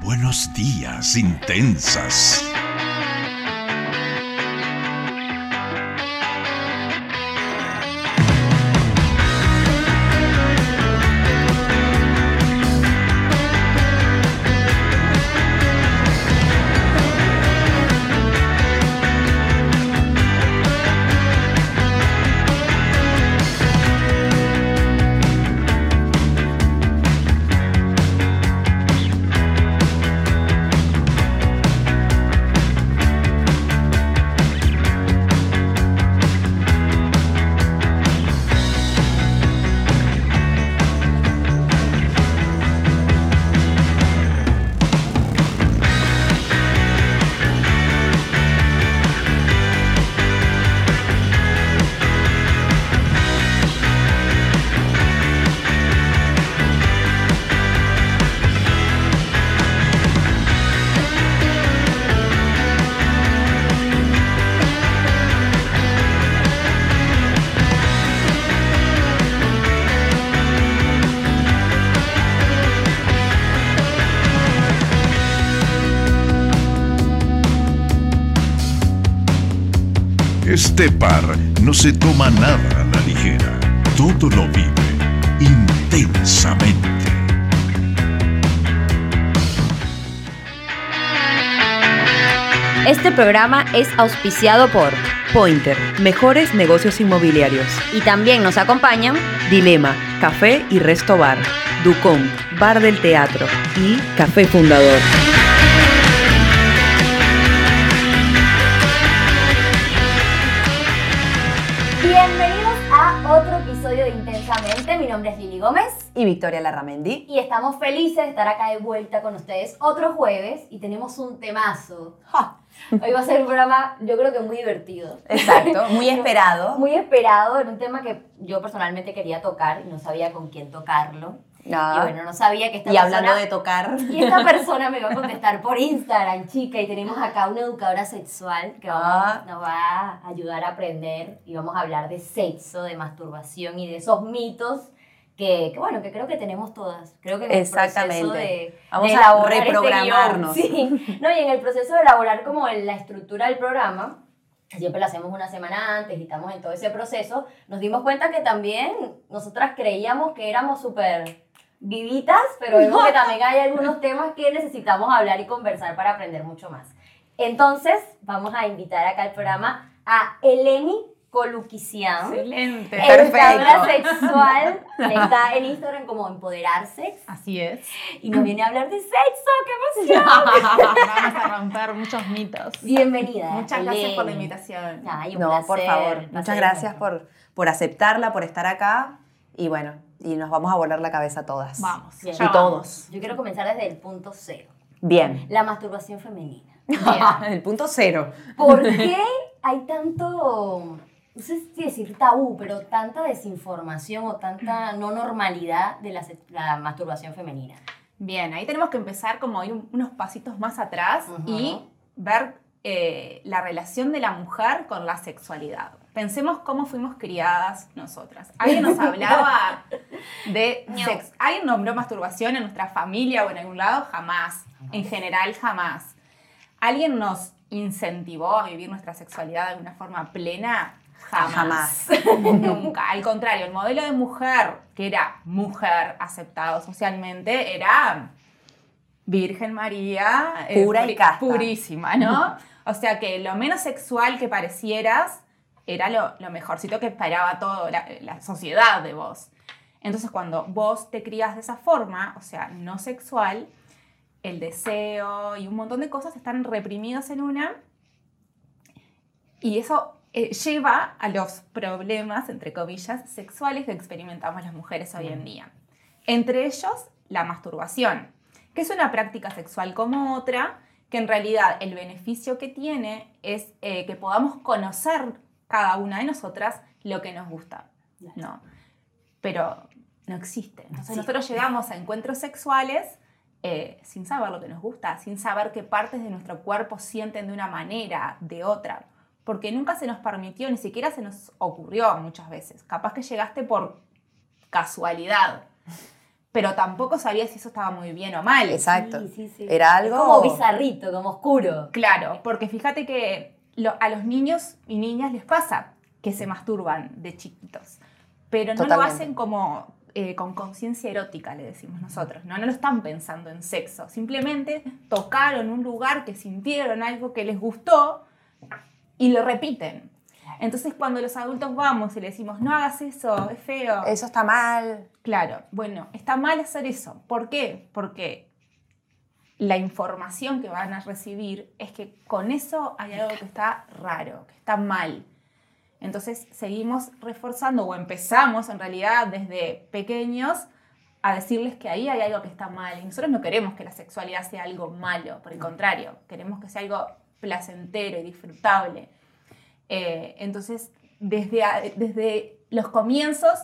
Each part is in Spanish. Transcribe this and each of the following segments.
Buenos días, intensas. Este par no se toma nada a la ligera. Todo lo vive intensamente. Este programa es auspiciado por Pointer, mejores negocios inmobiliarios. y también nos acompañan Dilema, café y resto bar. Ducom, bar del teatro. Y café fundador. A otro episodio de Intensamente. Mi nombre es Lili Gómez Y Victoria Larramendi. y estamos felices de estar acá de vuelta con ustedes otro jueves y tenemos un temazo. Ja, Hoy va a ser un programa, yo creo que muy divertido. Exacto, muy esperado. Muy esperado, en un tema que yo personalmente quería tocar y no sabía con quién tocarlo. Ah, Y bueno, no sabía que esta y hablando persona- de tocar. Y esta persona me va a contestar por Instagram, chica, y tenemos acá una educadora sexual que vamos- Ah. nos va a ayudar a aprender y vamos a hablar de sexo, de masturbación y de esos mitos que, que, bueno, que creo que tenemos todas. Creo que en el Exactamente. proceso de, Vamos de a este reprogramarnos. guion, sí. No, y en el proceso de elaborar como la estructura del programa, siempre lo hacemos una semana antes y estamos en todo ese proceso, nos dimos cuenta que también nosotras creíamos que éramos súper vivitas, pero vemos que también hay algunos temas que necesitamos hablar y conversar para aprender mucho más. Entonces, vamos a invitar acá al programa a Eleni Coluquician. Excelente. Educadora sexual, está en Instagram como Empoderarse Así es. y nos viene a hablar de sexo, qué emoción. Vamos a romper muchos mitos. Bienvenida. Muchas gracias por la Eleni. invitación. Ay, un No, por placer, favor. el placer Muchas gracias por, por aceptarla, por estar acá. Y bueno, y nos vamos a volar la cabeza todas. Vamos. Bien. ya Y vamos. todos. Yo quiero comenzar desde el punto cero. Bien. La masturbación femenina. El punto cero. ¿Por qué hay tanto, no sé si decir tabú, pero tanta desinformación o tanta no normalidad de la, masturbación femenina? Bien, ahí tenemos que empezar como ir un- unos pasitos más atrás y ver eh, la relación de la mujer con la sexualidad. Pensemos cómo fuimos criadas nosotras. Alguien nos hablaba de sexo. ¿Alguien nombró masturbación en nuestra familia o en algún lado? Jamás. En general, jamás. ¿Alguien nos incentivó a vivir nuestra sexualidad de una forma plena? Jamás. Nunca. Al contrario, el modelo de mujer, que era mujer aceptado socialmente, era Virgen María. eh, Pura y casta. Purísima, ¿no? o sea que lo menos sexual que parecieras era lo, lo mejorcito que esperaba toda la, la sociedad de vos. Entonces cuando vos te crías de esa forma, o sea, no sexual, el deseo y un montón de cosas están reprimidos en una y eso eh, lleva a los problemas, entre comillas, sexuales que experimentamos las mujeres hoy en día. Entre ellos, la masturbación, que es una práctica sexual como otra, que en realidad el beneficio que tiene es eh, que podamos conocer cada una de nosotras lo que nos gusta. ¿no? Pero no existe. Entonces Sí. nosotros llegamos a encuentros sexuales eh, sin saber lo que nos gusta, sin saber qué partes de nuestro cuerpo sienten de una manera, de otra, porque nunca se nos permitió, ni siquiera se nos ocurrió muchas veces. Capaz que llegaste por casualidad, pero tampoco sabía si eso estaba muy bien o mal. Exacto. Sí, sí, sí. Era Es algo... como bizarrito, como oscuro. Claro, porque fíjate que lo- a los niños y niñas les pasa que se masturban de chiquitos, pero no lo hacen como eh, con conciencia erótica, le decimos nosotros, ¿no? no lo están pensando en sexo, simplemente tocaron un lugar que sintieron algo que les gustó y lo repiten. Entonces cuando los adultos vamos y le decimos, no hagas eso, es feo. Eso está mal. Claro, bueno, está mal hacer eso. ¿Por qué? Porque la información que van a recibir es que con eso hay algo que está raro, que está mal. Entonces seguimos reforzando o empezamos en realidad desde pequeños a decirles que ahí hay algo que está mal. Y nosotros no queremos que la sexualidad sea algo malo, por el contrario, queremos que sea algo placentero y disfrutable. Eh, entonces, desde, desde los comienzos,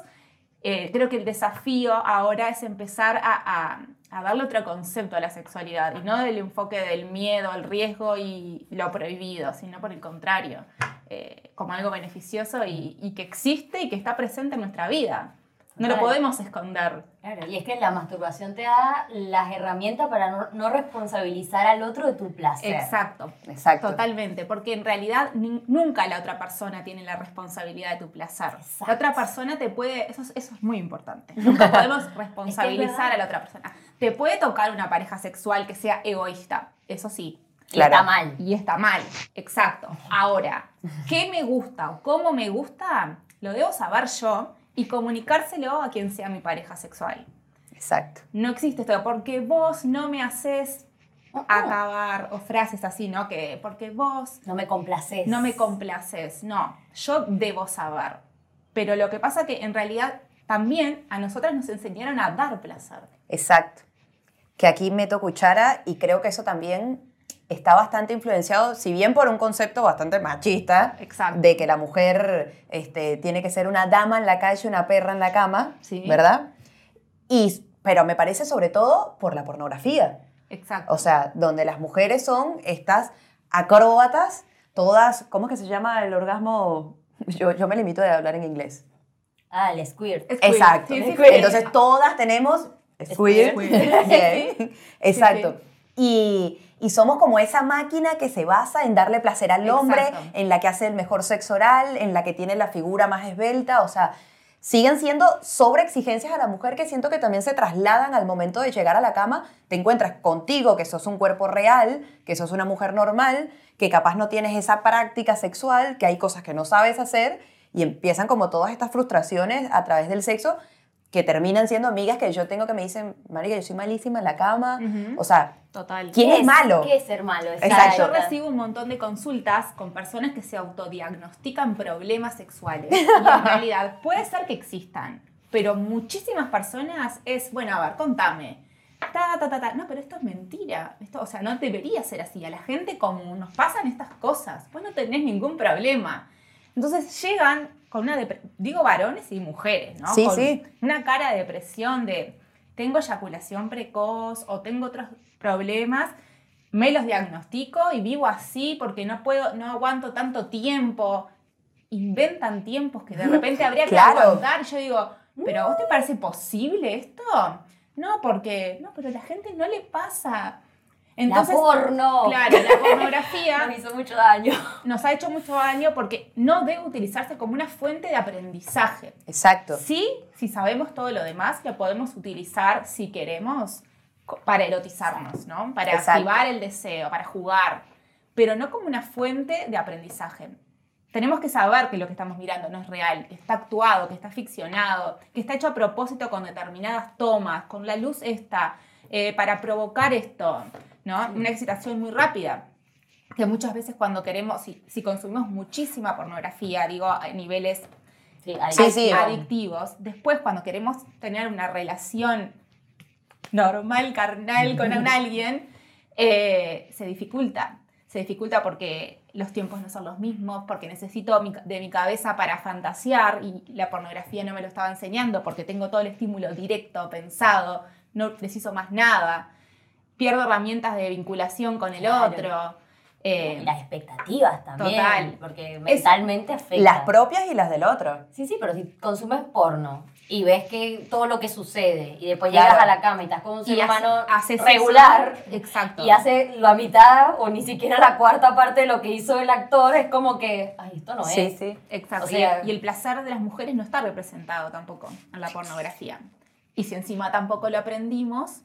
eh, creo que el desafío ahora es empezar a, a- a darle otro concepto a la sexualidad y no del enfoque del miedo, el riesgo y lo prohibido, sino por el contrario, eh, como algo beneficioso y, y que existe y que está presente en nuestra vida. No lo podemos esconder. Claro, y es que la masturbación te da las herramientas para no, no responsabilizar al otro de tu placer. Exacto. Exacto. Totalmente, porque en realidad ni- nunca la otra persona tiene la responsabilidad de tu placer. Exacto. La otra persona te puede, eso es, eso es muy importante, nunca podemos responsabilizar a la otra persona. Te puede tocar una pareja sexual que sea egoísta, eso sí, Y está mal. y está mal, exacto. Ahora, ¿qué me gusta o cómo me gusta? Lo debo saber yo y comunicárselo a quien sea mi pareja sexual. Exacto. No existe esto, porque vos no me haces acabar, o frases así, ¿no? Que porque vos No me complaces. no me complaces. No, yo debo saber. Pero lo que pasa que en realidad también a nosotras nos enseñaron a dar placer. Exacto. Que aquí meto cuchara y creo que eso también está bastante influenciado, si bien por un concepto bastante machista, Exacto. de que la mujer este, tiene que ser una dama en la calle, una perra en la cama, Sí. ¿verdad? Y, pero me parece sobre todo por la pornografía. Exacto. O sea, donde las mujeres son estas acróbatas, todas, ¿cómo es que se llama el orgasmo? Yo, yo me limito a hablar en inglés. Ah, el squirt. Es queer. Exacto. Sí, sí. Entonces todas tenemos Squirt. squirt. Bien. Exacto. Y, y somos como esa máquina que se basa en darle placer al hombre, Exacto. en la que hace el mejor sexo oral, en la que tiene la figura más esbelta. O sea, siguen siendo sobreexigencias a la mujer que siento que también se trasladan al momento de llegar a la cama. Te encuentras contigo, que sos un cuerpo real, que sos una mujer normal, que capaz no tienes esa práctica sexual, que hay cosas que no sabes hacer y empiezan como todas estas frustraciones a través del sexo que terminan siendo amigas que yo tengo que me dicen, marica, yo soy malísima en la cama. O sea, Total. ¿quién es, malo? ¿Qué es ser malo? Exacto. Yo recibo un montón de consultas con personas que se autodiagnostican problemas sexuales. Y en realidad puede ser que existan, pero muchísimas personas es, bueno, a ver, contame. Ta, ta, ta, ta. No, pero esto es mentira. Esto, o sea, no debería ser así. A la gente como nos pasan estas cosas, vos no tenés ningún problema. Entonces llegan con una depresión, digo varones y mujeres, ¿no? Sí, con sí. Una cara de depresión de tengo eyaculación precoz o tengo otros problemas me los diagnostico y vivo así porque no puedo, no aguanto tanto tiempo. Inventan tiempos que de repente habría que Claro. aguantar. Yo digo, ¿pero a vos te parece posible esto? No, porque, no, pero a la gente no le pasa. Entonces, la porno. claro, la pornografía Nos hizo mucho daño. nos ha hecho mucho daño porque no debe utilizarse como una fuente de aprendizaje. Exacto. Sí, si sabemos todo lo demás, lo podemos utilizar si queremos para erotizarnos, ¿no? Para Exacto. activar el deseo, para jugar, pero no como una fuente de aprendizaje. Tenemos que saber que lo que estamos mirando no es real, que está actuado, que está ficcionado, que está hecho a propósito con determinadas tomas, con la luz esta, eh, para provocar esto, ¿no? Una excitación muy rápida que muchas veces cuando queremos, si, si consumimos muchísima pornografía, digo, a niveles Sí, ahí Sí, adictivos. Después, cuando queremos tener una relación normal, carnal con alguien, eh, se dificulta. Se dificulta porque los tiempos no son los mismos, porque necesito mi- de mi cabeza para fantasear y la pornografía no me lo estaba enseñando porque tengo todo el estímulo directo, pensado, no preciso más nada. Pierdo herramientas de vinculación con el Claro. otro. eh, las expectativas también. Total. Porque mentalmente afecta. Las propias y las del otro. Sí, sí, pero si consumes porno y ves que todo lo que sucede y después Claro. llegas a la cama y estás con un ser Y hace- humano haces regular. Exacto. y hace la mitad o ni siquiera la cuarta parte de lo que hizo el actor, es como que, ay, esto no Sí, es. sí. Exacto. O sea- y el placer de las mujeres no está representado tampoco en la pornografía. Y si encima tampoco lo aprendimos,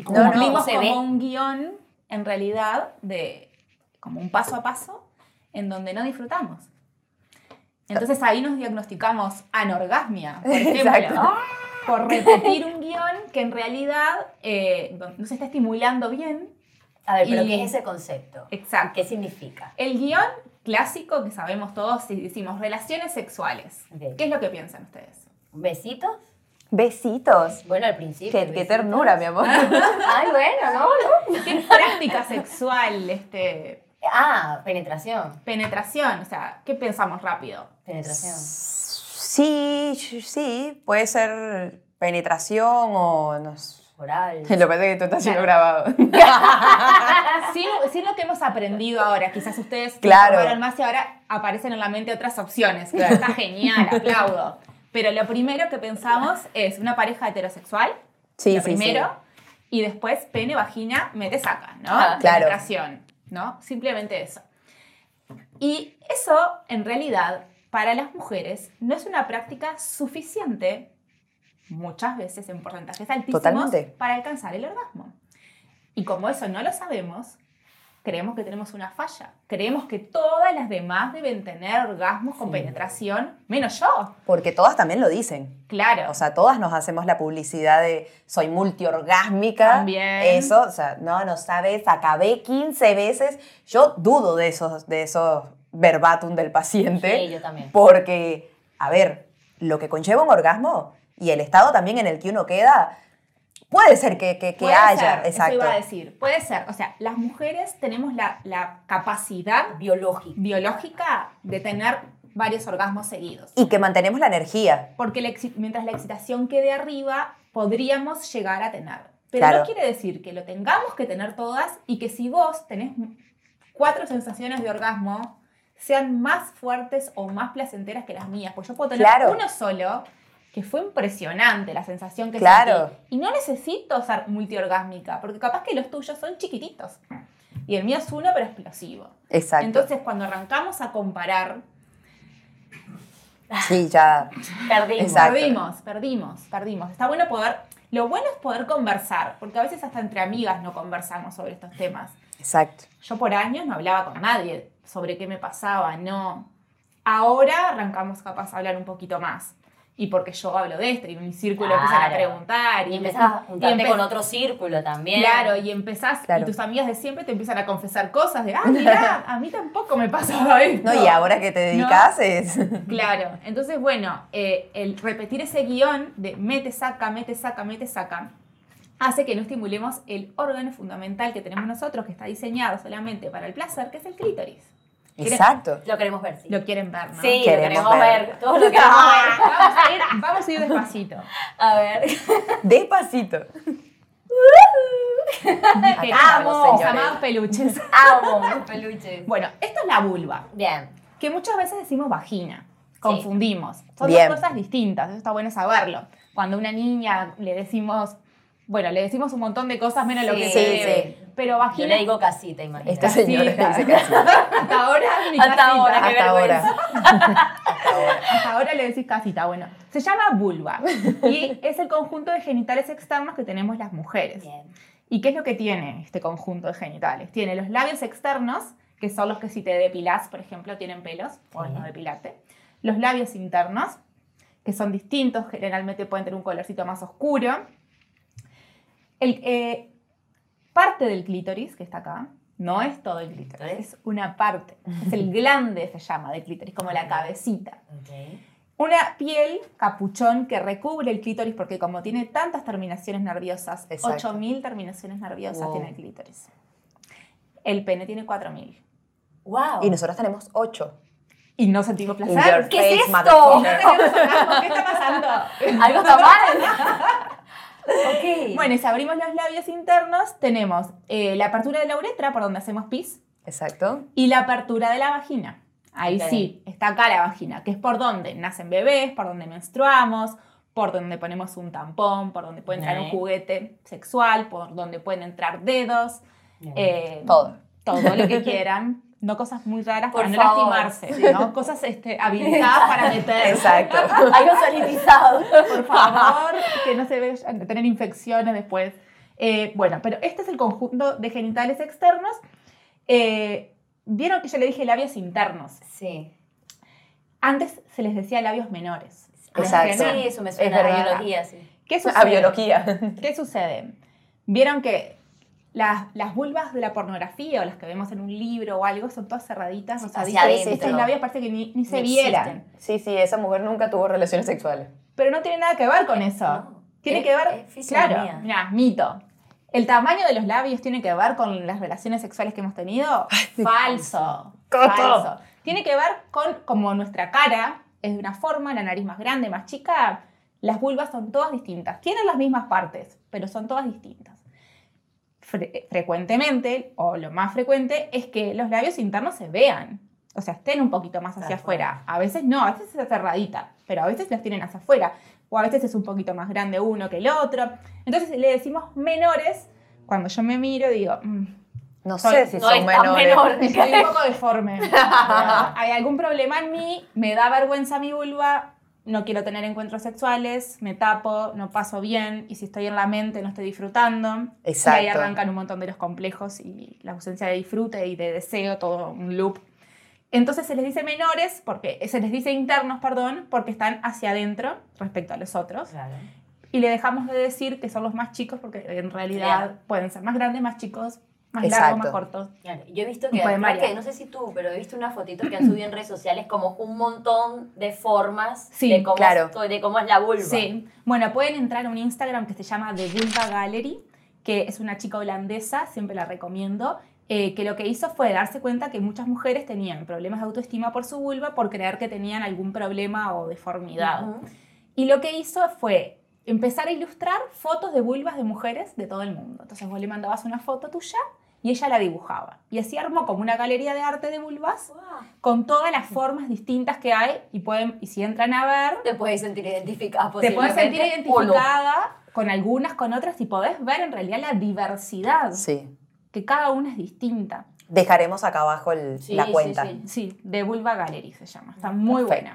Y No, no, cumplimos se como ve. un guion, en realidad, de como un paso a paso, en donde no disfrutamos. Entonces ahí nos diagnosticamos anorgasmia, por ejemplo, por repetir un guion que en realidad eh, no se está estimulando bien. A ver, pero y- ¿qué es ese concepto? Exacto. ¿Qué significa? El guion clásico que sabemos todos si decimos relaciones sexuales. ¿Qué es lo que piensan ustedes? ¿Besitos? Besitos. Bueno, al principio. Qué, ternura, mi amor. Ay, bueno, no, no. ¿Qué práctica sexual, este, Ah, penetración. penetración? O sea, ¿qué pensamos rápido? Penetración. Sí, sí, puede ser penetración o no sé. Oral. Lo que pasa es que esto está siendo grabado. Sin, sin lo que hemos aprendido ahora, quizás ustedes se Claro. más y ahora aparecen en la mente otras opciones. Está genial, aplaudo. Pero lo primero que pensamos es una pareja heterosexual, Sí, lo sí, primero, sí. y después pene, vagina, mete, saca, ¿no? Ah, claro. Penetración, ¿no? Simplemente eso. Y eso, en realidad, para las mujeres no es una práctica suficiente, muchas veces en porcentajes altísimos, Totalmente. para alcanzar el orgasmo. Y como eso no lo sabemos, creemos que tenemos una falla. Creemos que todas las demás deben tener orgasmos con penetración, menos yo. Porque todas también lo dicen. Claro. O sea, todas nos hacemos la publicidad de soy multiorgásmica. También. Eso, o sea, no, no sabes, acabé 15 veces. Yo dudo de esos, de esos verbatim del paciente. Sí, yo también. Porque, a ver, lo que conlleva un orgasmo y el estado también en el que uno queda, puede ser que, que, que haya. ser, exacto. Eso iba a decir. Puede ser. O sea, las mujeres tenemos la, la capacidad Biológico. biológica de tener varios orgasmos seguidos. Y que mantenemos la energía. Porque la mientras la excitación quede arriba, podríamos llegar a tener. Pero Claro. no quiere decir que lo tengamos que tener todas y que si vos tenés cuatro sensaciones de orgasmo, sean más fuertes o más placenteras que las mías. Pues yo puedo tener Claro. uno solo, que fue impresionante la sensación que Claro. sentí. Y no necesito ser multiorgásmica, porque capaz que los tuyos son chiquititos. Y el mío es uno, pero explosivo. Exacto. Entonces, cuando arrancamos a comparar, sí, ya. Perdimos. Exacto. Perdimos, perdimos, perdimos. Está bueno poder, lo bueno es poder conversar, porque a veces hasta entre amigas no conversamos sobre estos temas. Exacto. Yo por años no hablaba con nadie sobre qué me pasaba, no. Ahora arrancamos capaz a hablar un poquito más. Y porque yo hablo de esto y mi círculo empiezan a preguntar. Y empezás a juntarte con otro círculo también. Claro, y empezás, Claro. y tus amigas de siempre te empiezan a confesar cosas de, ah, mira, a mí tampoco me pasaba esto. No, y ahora que te dedicas es. Claro, entonces bueno, eh, el repetir ese guion de mete, saca, mete, saca, mete, saca, hace que no estimulemos el órgano fundamental que tenemos nosotros, que está diseñado solamente para el placer, que es el clítoris. ¿Quieres- Exacto. Lo queremos ver, sí. Lo quieren ver, ¿no? Sí, lo Queremos queremos ver. ver. Todos lo queremos ver. Vamos a ir, vamos a ir despacito. A ver. Despacito. Amo, señores. llamados peluches. Amo los peluches. Bueno, esto es la vulva, Bien. que muchas veces decimos vagina. Confundimos. Son Bien. dos cosas distintas, eso está bueno saberlo. Cuando a una niña le decimos, bueno, le decimos un montón de cosas menos lo que Sí, se sí. debe. Pero vagina Yo le digo casita, imagínate. Esta señora Casita. dice sí. Hasta ahora mi Hasta casita. ahora, qué Hasta ahora. Hasta ahora le decís casita. Bueno, se llama vulva y es el conjunto de genitales externos que tenemos las mujeres. Bien. ¿Y qué es lo que tiene este conjunto de genitales? Tiene los labios externos, que son los que si te depilás, por ejemplo, tienen pelos, o no depilarte. Los labios internos, que son distintos, generalmente pueden tener un colorcito más oscuro. El, eh, parte del clítoris, que está acá, no es todo el clítoris, es una parte. Es el glande, se llama, del clítoris, como la cabecita. Una piel capuchón que recubre el clítoris porque como tiene tantas terminaciones nerviosas, Exacto. 8.000 terminaciones nerviosas Wow. tiene el clítoris. El pene tiene 4.000. Wow. Y nosotros tenemos ocho. Y no sentimos placer. ¿Qué es esto? No motherfucker. tenemos orgasmo. ¿Qué está pasando? Algo está mal. Bueno, y si abrimos los labios internos, tenemos eh, la apertura de la uretra, por donde hacemos pis, Exacto. y la apertura de la vagina. Ahí sí, está acá la vagina, que es por donde nacen bebés, por donde menstruamos, por donde ponemos un tampón, por donde puede entrar un juguete sexual, por donde pueden entrar dedos, eh, Todo. todo lo que quieran. No cosas muy raras Por para no lastimarse, ¿no? Cosas este, habilitadas para meter. Exacto. Algo sanitizado. Por favor, que no se vayan a tener infecciones después. Eh, bueno, pero este es el conjunto de genitales externos. Eh, Vieron que yo le dije labios internos. Sí. Antes se les decía labios menores. Exacto. Sí, eso me suena Es a biología, sí. ¿Qué sucede? A biología. ¿Qué sucede? Vieron que las, las vulvas de la pornografía o las que vemos en un libro o algo son todas cerraditas, rosaditas. adentro. Estos labios parece que ni, ni se No vieran. Sí, sí, esa mujer nunca tuvo relaciones sexuales. Pero no tiene nada que ver con eso. No. Tiene Es- que ver, claro, mira, mito. ¿El tamaño de los labios tiene que ver con las relaciones sexuales que hemos tenido? Falso. Falso. Tiene que ver con como nuestra cara es de una forma, la nariz más grande, más chica. Las vulvas son todas distintas. Tienen las mismas partes, pero son todas distintas. Fre- frecuentemente, o lo más frecuente, es que los labios internos se vean. O sea, estén un poquito más hacia afuera. A veces no, a veces es cerradita, pero a veces las tienen hacia afuera. O a veces es un poquito más grande uno que el otro. Entonces le decimos menores. Cuando yo me miro, digo, "Mm, No Son- sé si no son menores. menor. Estoy un poco deforme. Hay algún problema en mí, me da vergüenza mi vulva, no quiero tener encuentros sexuales, me tapo, no paso bien, y si estoy en la mente no estoy disfrutando. Exacto. Y ahí arrancan un montón de los complejos y la ausencia de disfrute y de deseo, todo un loop. Entonces se les dice menores, porque se les dice internos, perdón, porque están hacia adentro respecto a los otros. Claro. Y le dejamos de decir que son los más chicos, porque en realidad Claro. pueden ser más grandes, más chicos, más Exacto. largos, más cortos. Claro, Yo he visto que, que, no sé si tú, pero he visto una fotito que han subido en redes sociales como un montón de formas Sí, de, cómo claro. es, de cómo es la vulva. Sí, bueno, pueden entrar a un Instagram que se llama The Vulva Gallery, que es una chica holandesa, siempre la recomiendo, eh, que lo que hizo fue darse cuenta que muchas mujeres tenían problemas de autoestima por su vulva por creer que tenían algún problema o deformidad. Ujú. Y lo que hizo fue empezar a ilustrar fotos de vulvas de mujeres de todo el mundo. Entonces vos le mandabas una foto tuya y ella la dibujaba. Y así armó como una galería de arte de vulvas Guau. con todas las formas distintas que hay y, pueden, y si entran a ver, Te puedes sentir identificada te puedes sentir no. identificada con algunas, con otras y podés ver en realidad la diversidad, Sí. que cada una es distinta. Dejaremos acá abajo el- Sí, la sí, cuenta. sí. Sí, de Vulva Gallery se llama, está muy buena.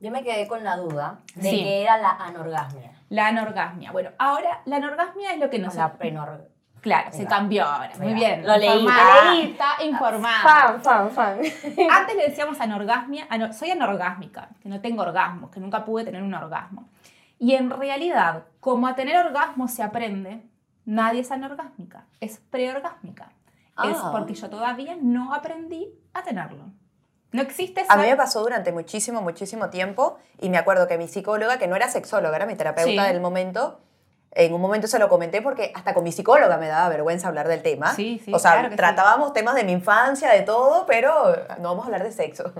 Yo me quedé con la duda de Sí. qué era la anorgasmia. La anorgasmia. Bueno, ahora la anorgasmia es lo que nos... la prenorgasmia. Claro, se cambió ahora. Muy bien. lo leí. Está informada. Fan, fan, fan. Antes le decíamos anorgasmia, ano- soy anorgásmica, que no tengo orgasmos, que nunca pude tener un orgasmo. Y en realidad, como a tener orgasmos se aprende, nadie es anorgásmica, es preorgásmica. Es Ah. porque yo todavía no aprendí a tenerlo. No existe A mí esa- me pasó durante muchísimo, muchísimo tiempo y me acuerdo que mi psicóloga, que no era sexóloga, era mi terapeuta Sí. del momento, en un momento se lo comenté porque hasta con mi psicóloga me daba vergüenza hablar del tema. Sí, sí, o sea, claro que sí. tratábamos temas de mi infancia, de todo, pero no vamos a hablar de sexo.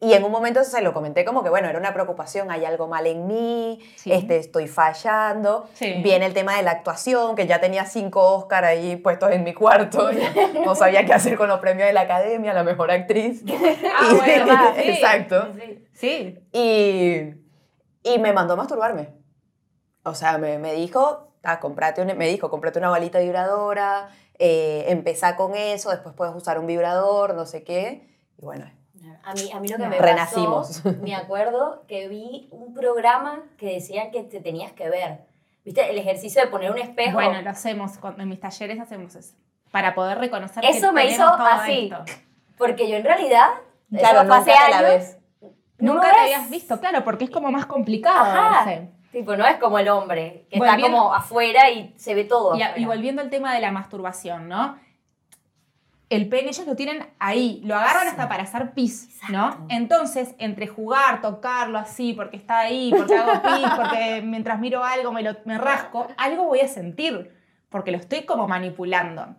Y en un momento se lo comenté como que, bueno, era una preocupación, hay algo mal en mí, Sí. este, estoy fallando. Sí. Viene el tema de la actuación, que ya tenía cinco Oscar ahí puestos en mi cuarto. no sabía qué hacer con los premios de la academia, la mejor actriz. Ah, Y- bueno, va, sí. Exacto. Sí. Sí, Y, y me mandó a masturbarme. O sea, me, me dijo, ah, comprate un- me dijo, comprate una balita vibradora, eh, empezá con eso, después puedes usar un vibrador, no sé qué. Y bueno, A mí, a mí lo que me Renacimos. pasó, me acuerdo que vi un programa que decían que te tenías que ver. ¿Viste? El ejercicio de poner un espejo. bueno, lo hacemos, en mis talleres hacemos eso, para poder reconocer Eso que me hizo todo así. esto. Porque yo en realidad, claro, hace nunca te la ves. Nunca lo te ves. habías visto, claro, porque es como más complicado. Ajá. verse. Tipo, no es como el hombre, que Volviendo- está como afuera y se ve todo. Y, volviendo al tema de la masturbación, ¿no? El pene ellos lo tienen ahí, lo agarran hasta para hacer pis, ¿no? Entonces, entre jugar, tocarlo así, porque está ahí, porque hago pis, porque mientras miro algo me, lo, me rasco, algo voy a sentir, porque lo estoy como manipulando.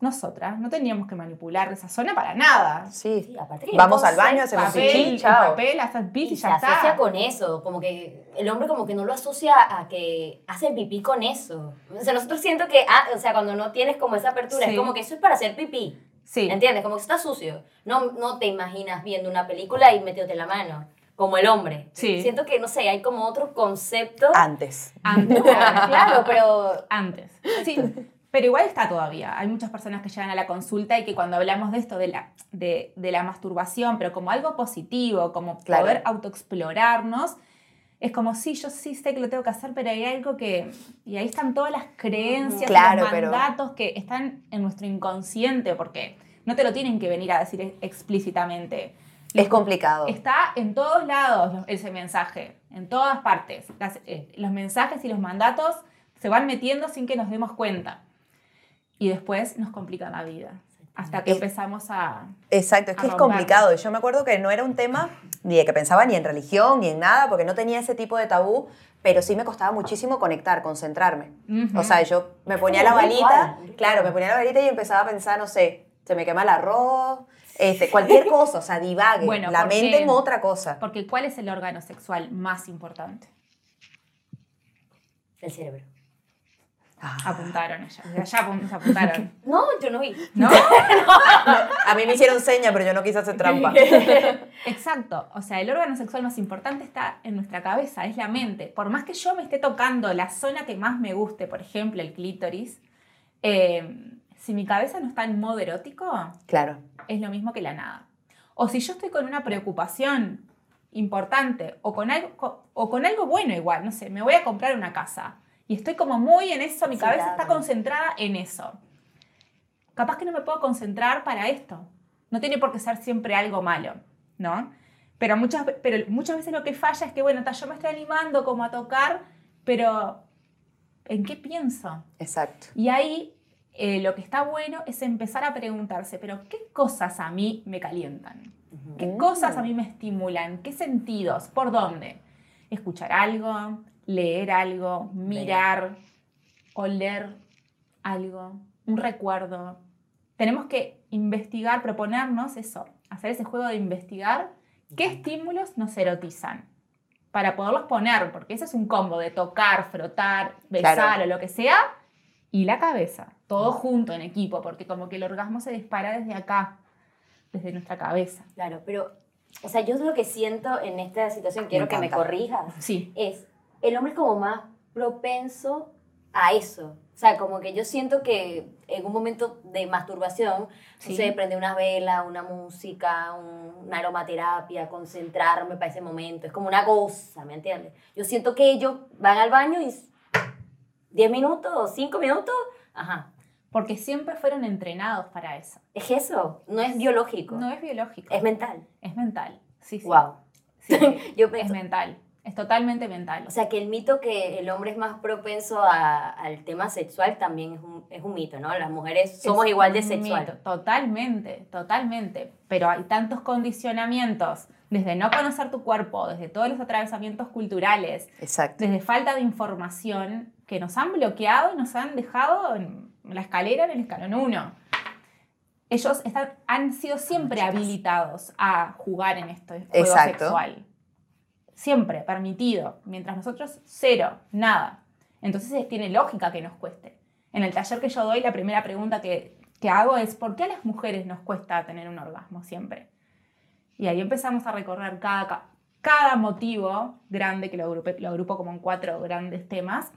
Nosotras no teníamos que manipular esa zona para nada. Sí. Sí, aparte que Vamos al baño, hacemos Papel, el chao. papel, hacer pis y, Y se ya asocia con eso, como que el hombre como que no lo asocia a que hace pipí con eso. O sea, nosotros siento que, ah, o sea, cuando no tienes como esa apertura, Sí. es como que eso es para hacer pipí. Sí. ¿Entiendes? Como que está sucio. No, no te imaginas viendo una película y metiéndote la mano. como el hombre. Sí. Siento que, no sé, hay como otros conceptos. Antes. Antes. claro, pero Antes. Sí, pero igual está todavía. Hay muchas personas que llegan a la consulta y que cuando hablamos de esto, de la, de, de la masturbación, pero como algo positivo, como Claro. poder autoexplorarnos, es como, sí, yo sí sé que lo tengo que hacer, pero hay algo que... Y ahí están todas las creencias, Claro, los pero- mandatos que están en nuestro inconsciente, porque no te lo tienen que venir a decir ex- explícitamente. Es complicado. Está en todos lados ese mensaje, en todas partes. Las- eh, los mensajes y los mandatos se van metiendo sin que nos demos cuenta. Y después nos complican la vida. Hasta que Es- empezamos a... Exacto, es que es complicado. Yo me acuerdo que no era un tema ni de que pensaba ni en religión ni en nada, porque no tenía ese tipo de tabú, pero sí me costaba muchísimo conectar, concentrarme. O sea, yo me ponía la balita, claro, me ponía la balita y empezaba a pensar, no sé, se me quema el arroz, este, cualquier cosa, o sea, divague, Bueno, la porque- mente en otra cosa. Porque ¿cuál es el órgano sexual más importante? el cerebro. Ah. Apuntaron ellas. Apun- se apuntaron. No, yo no vi. ¿No? A mí me hicieron seña, pero yo no quise hacer trampa. Exacto. O sea, el órgano sexual más importante está en nuestra cabeza, es la mente. Por más que yo me esté tocando la zona que más me guste, por ejemplo, el clítoris, eh, si mi cabeza no está en modo erótico, Claro. es lo mismo que la nada. O si yo estoy con una preocupación importante o con algo, o con algo bueno igual, no sé, me voy a comprar una casa y estoy como muy en eso, mi Sí, cabeza claro. está concentrada en eso. Capaz que no me puedo concentrar para esto. No tiene por qué ser siempre algo malo, ¿no? Pero muchas, pero muchas veces lo que falla es que, bueno, yo me estoy animando como a tocar, pero ¿en qué pienso? Exacto. Y ahí eh, lo que está bueno es empezar a preguntarse, pero ¿qué cosas a mí me calientan? ¿Qué cosas a mí me estimulan? ¿Qué sentidos? ¿Por dónde? Escuchar algo, leer algo, mirar, oler algo, un recuerdo. Tenemos que investigar, proponernos eso, hacer ese juego de investigar qué estímulos nos erotizan para poderlos poner, porque ese es un combo de tocar, frotar, besar Claro. o lo que sea, y la cabeza, todo junto en equipo, porque como que el orgasmo se dispara desde acá, desde nuestra cabeza. Claro, pero, o sea, yo lo que siento en esta situación, quiero que me corrijas, Sí, es, el hombre es como más propenso a eso. O sea, como que yo siento que en un momento de masturbación, Sí. no sé, prender una vela, una música, un- una aromaterapia, concentrarme para ese momento, es como una cosa, ¿me entiendes? Yo siento que ellos van al baño y 10 minutos o 5 minutos, ajá, porque siempre fueron entrenados para eso. es eso, no es biológico, No es biológico, es mental. es mental. Sí, sí. Wow. Sí, Yo es mental, es totalmente mental. O sea, que el mito que el hombre es más propenso a- al tema sexual también es un, es un mito, ¿no? Las mujeres somos Es igual de sexual. mito, Totalmente, totalmente. Pero hay tantos condicionamientos, desde no conocer tu cuerpo, desde todos los atravesamientos culturales, Exacto. desde falta de información, que nos han bloqueado y nos han dejado en la escalera en el escalón 1. Ellos están, han sido siempre habilitados a jugar en este juego Exacto. sexual. Siempre, permitido. Mientras nosotros, cero, nada. Entonces tiene lógica que nos cueste. En el taller que yo doy, la primera pregunta que, que hago es, ¿por qué a las mujeres nos cuesta tener un orgasmo siempre? Y ahí empezamos a recorrer cada, ca- cada motivo grande, que lo agrupé- lo agrupo como en cuatro grandes temas.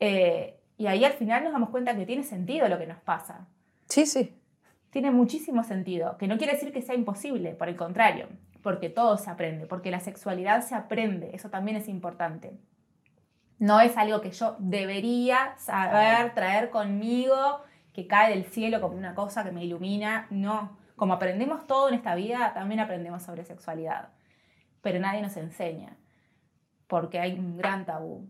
eh, y ahí al final nos damos cuenta que tiene sentido lo que nos pasa. Sí, sí. Tiene muchísimo sentido, que no quiere decir que sea imposible, por el contrario, porque todo se aprende, porque la sexualidad se aprende, eso también es importante. No es algo que yo debería saber, traer conmigo, que cae del cielo como una cosa que me ilumina, no. Como aprendemos todo en esta vida, también aprendemos sobre sexualidad, pero nadie nos enseña, porque hay un gran tabú.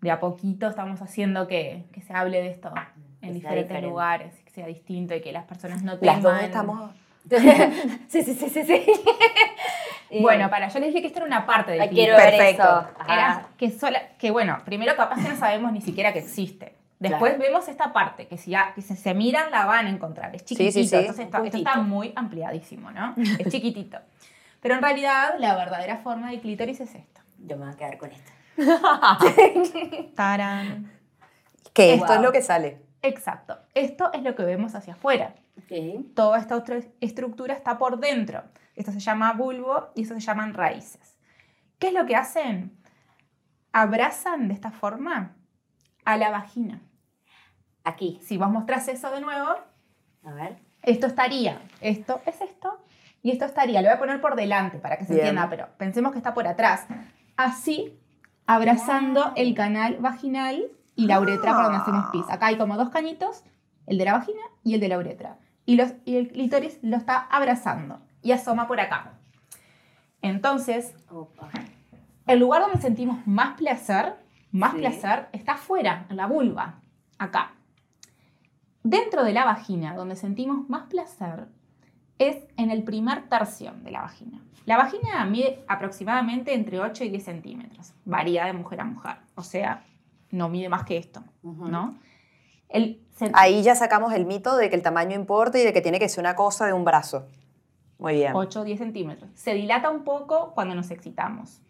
De a poquito estamos haciendo que, que se hable de esto en Que diferentes diferente. lugares, que sea distinto y que las personas no teman... Las dos estamos. sí, sí, sí, sí, sí. Bueno, para, yo les dije que esto era una parte del quiero ver Perfecto. eso. Era que, sola, que bueno, primero capaz que no sabemos ni siquiera que existe. Después vemos esta parte, que si, ya, que si se miran la van a encontrar. Es Sí, chiquitito, sí, sí. entonces esto, está muy ampliadísimo, ¿no? Es chiquitito. Pero en realidad la verdadera forma del clítoris es esta. Yo me voy a quedar con esto. Tarán. Que esto Wow. es lo que sale. Exacto. Esto es lo que vemos hacia afuera. Toda esta otra estructura está por dentro. Esto se llama bulbo y eso se llaman raíces. ¿Qué es lo que hacen? Abrazan de esta forma a la vagina. Aquí. Si vos mostrás eso de nuevo, A ver. esto estaría, esto es esto, y esto estaría, lo voy a poner por delante para que se Bien. entienda, pero pensemos que está por atrás. Así, abrazando el canal vaginal y la uretra por donde hacemos pis. Acá hay como dos cañitos, el de la vagina y el de la uretra. Y, los, y el clítoris lo está abrazando y asoma por acá. Entonces, Opa. el lugar donde sentimos más placer, más Sí. placer, está afuera, en la vulva, acá. Dentro de la vagina, donde sentimos más placer, es en el primer tercio de la vagina. La vagina mide aproximadamente entre 8 y 10 centímetros. Varía de mujer a mujer. O sea, no mide más que esto. ¿no? El, Ahí ya sacamos el mito de que el tamaño importa y de que tiene que ser una cosa de un brazo. Muy bien. 8 o 10 centímetros. Se dilata un poco cuando nos excitamos,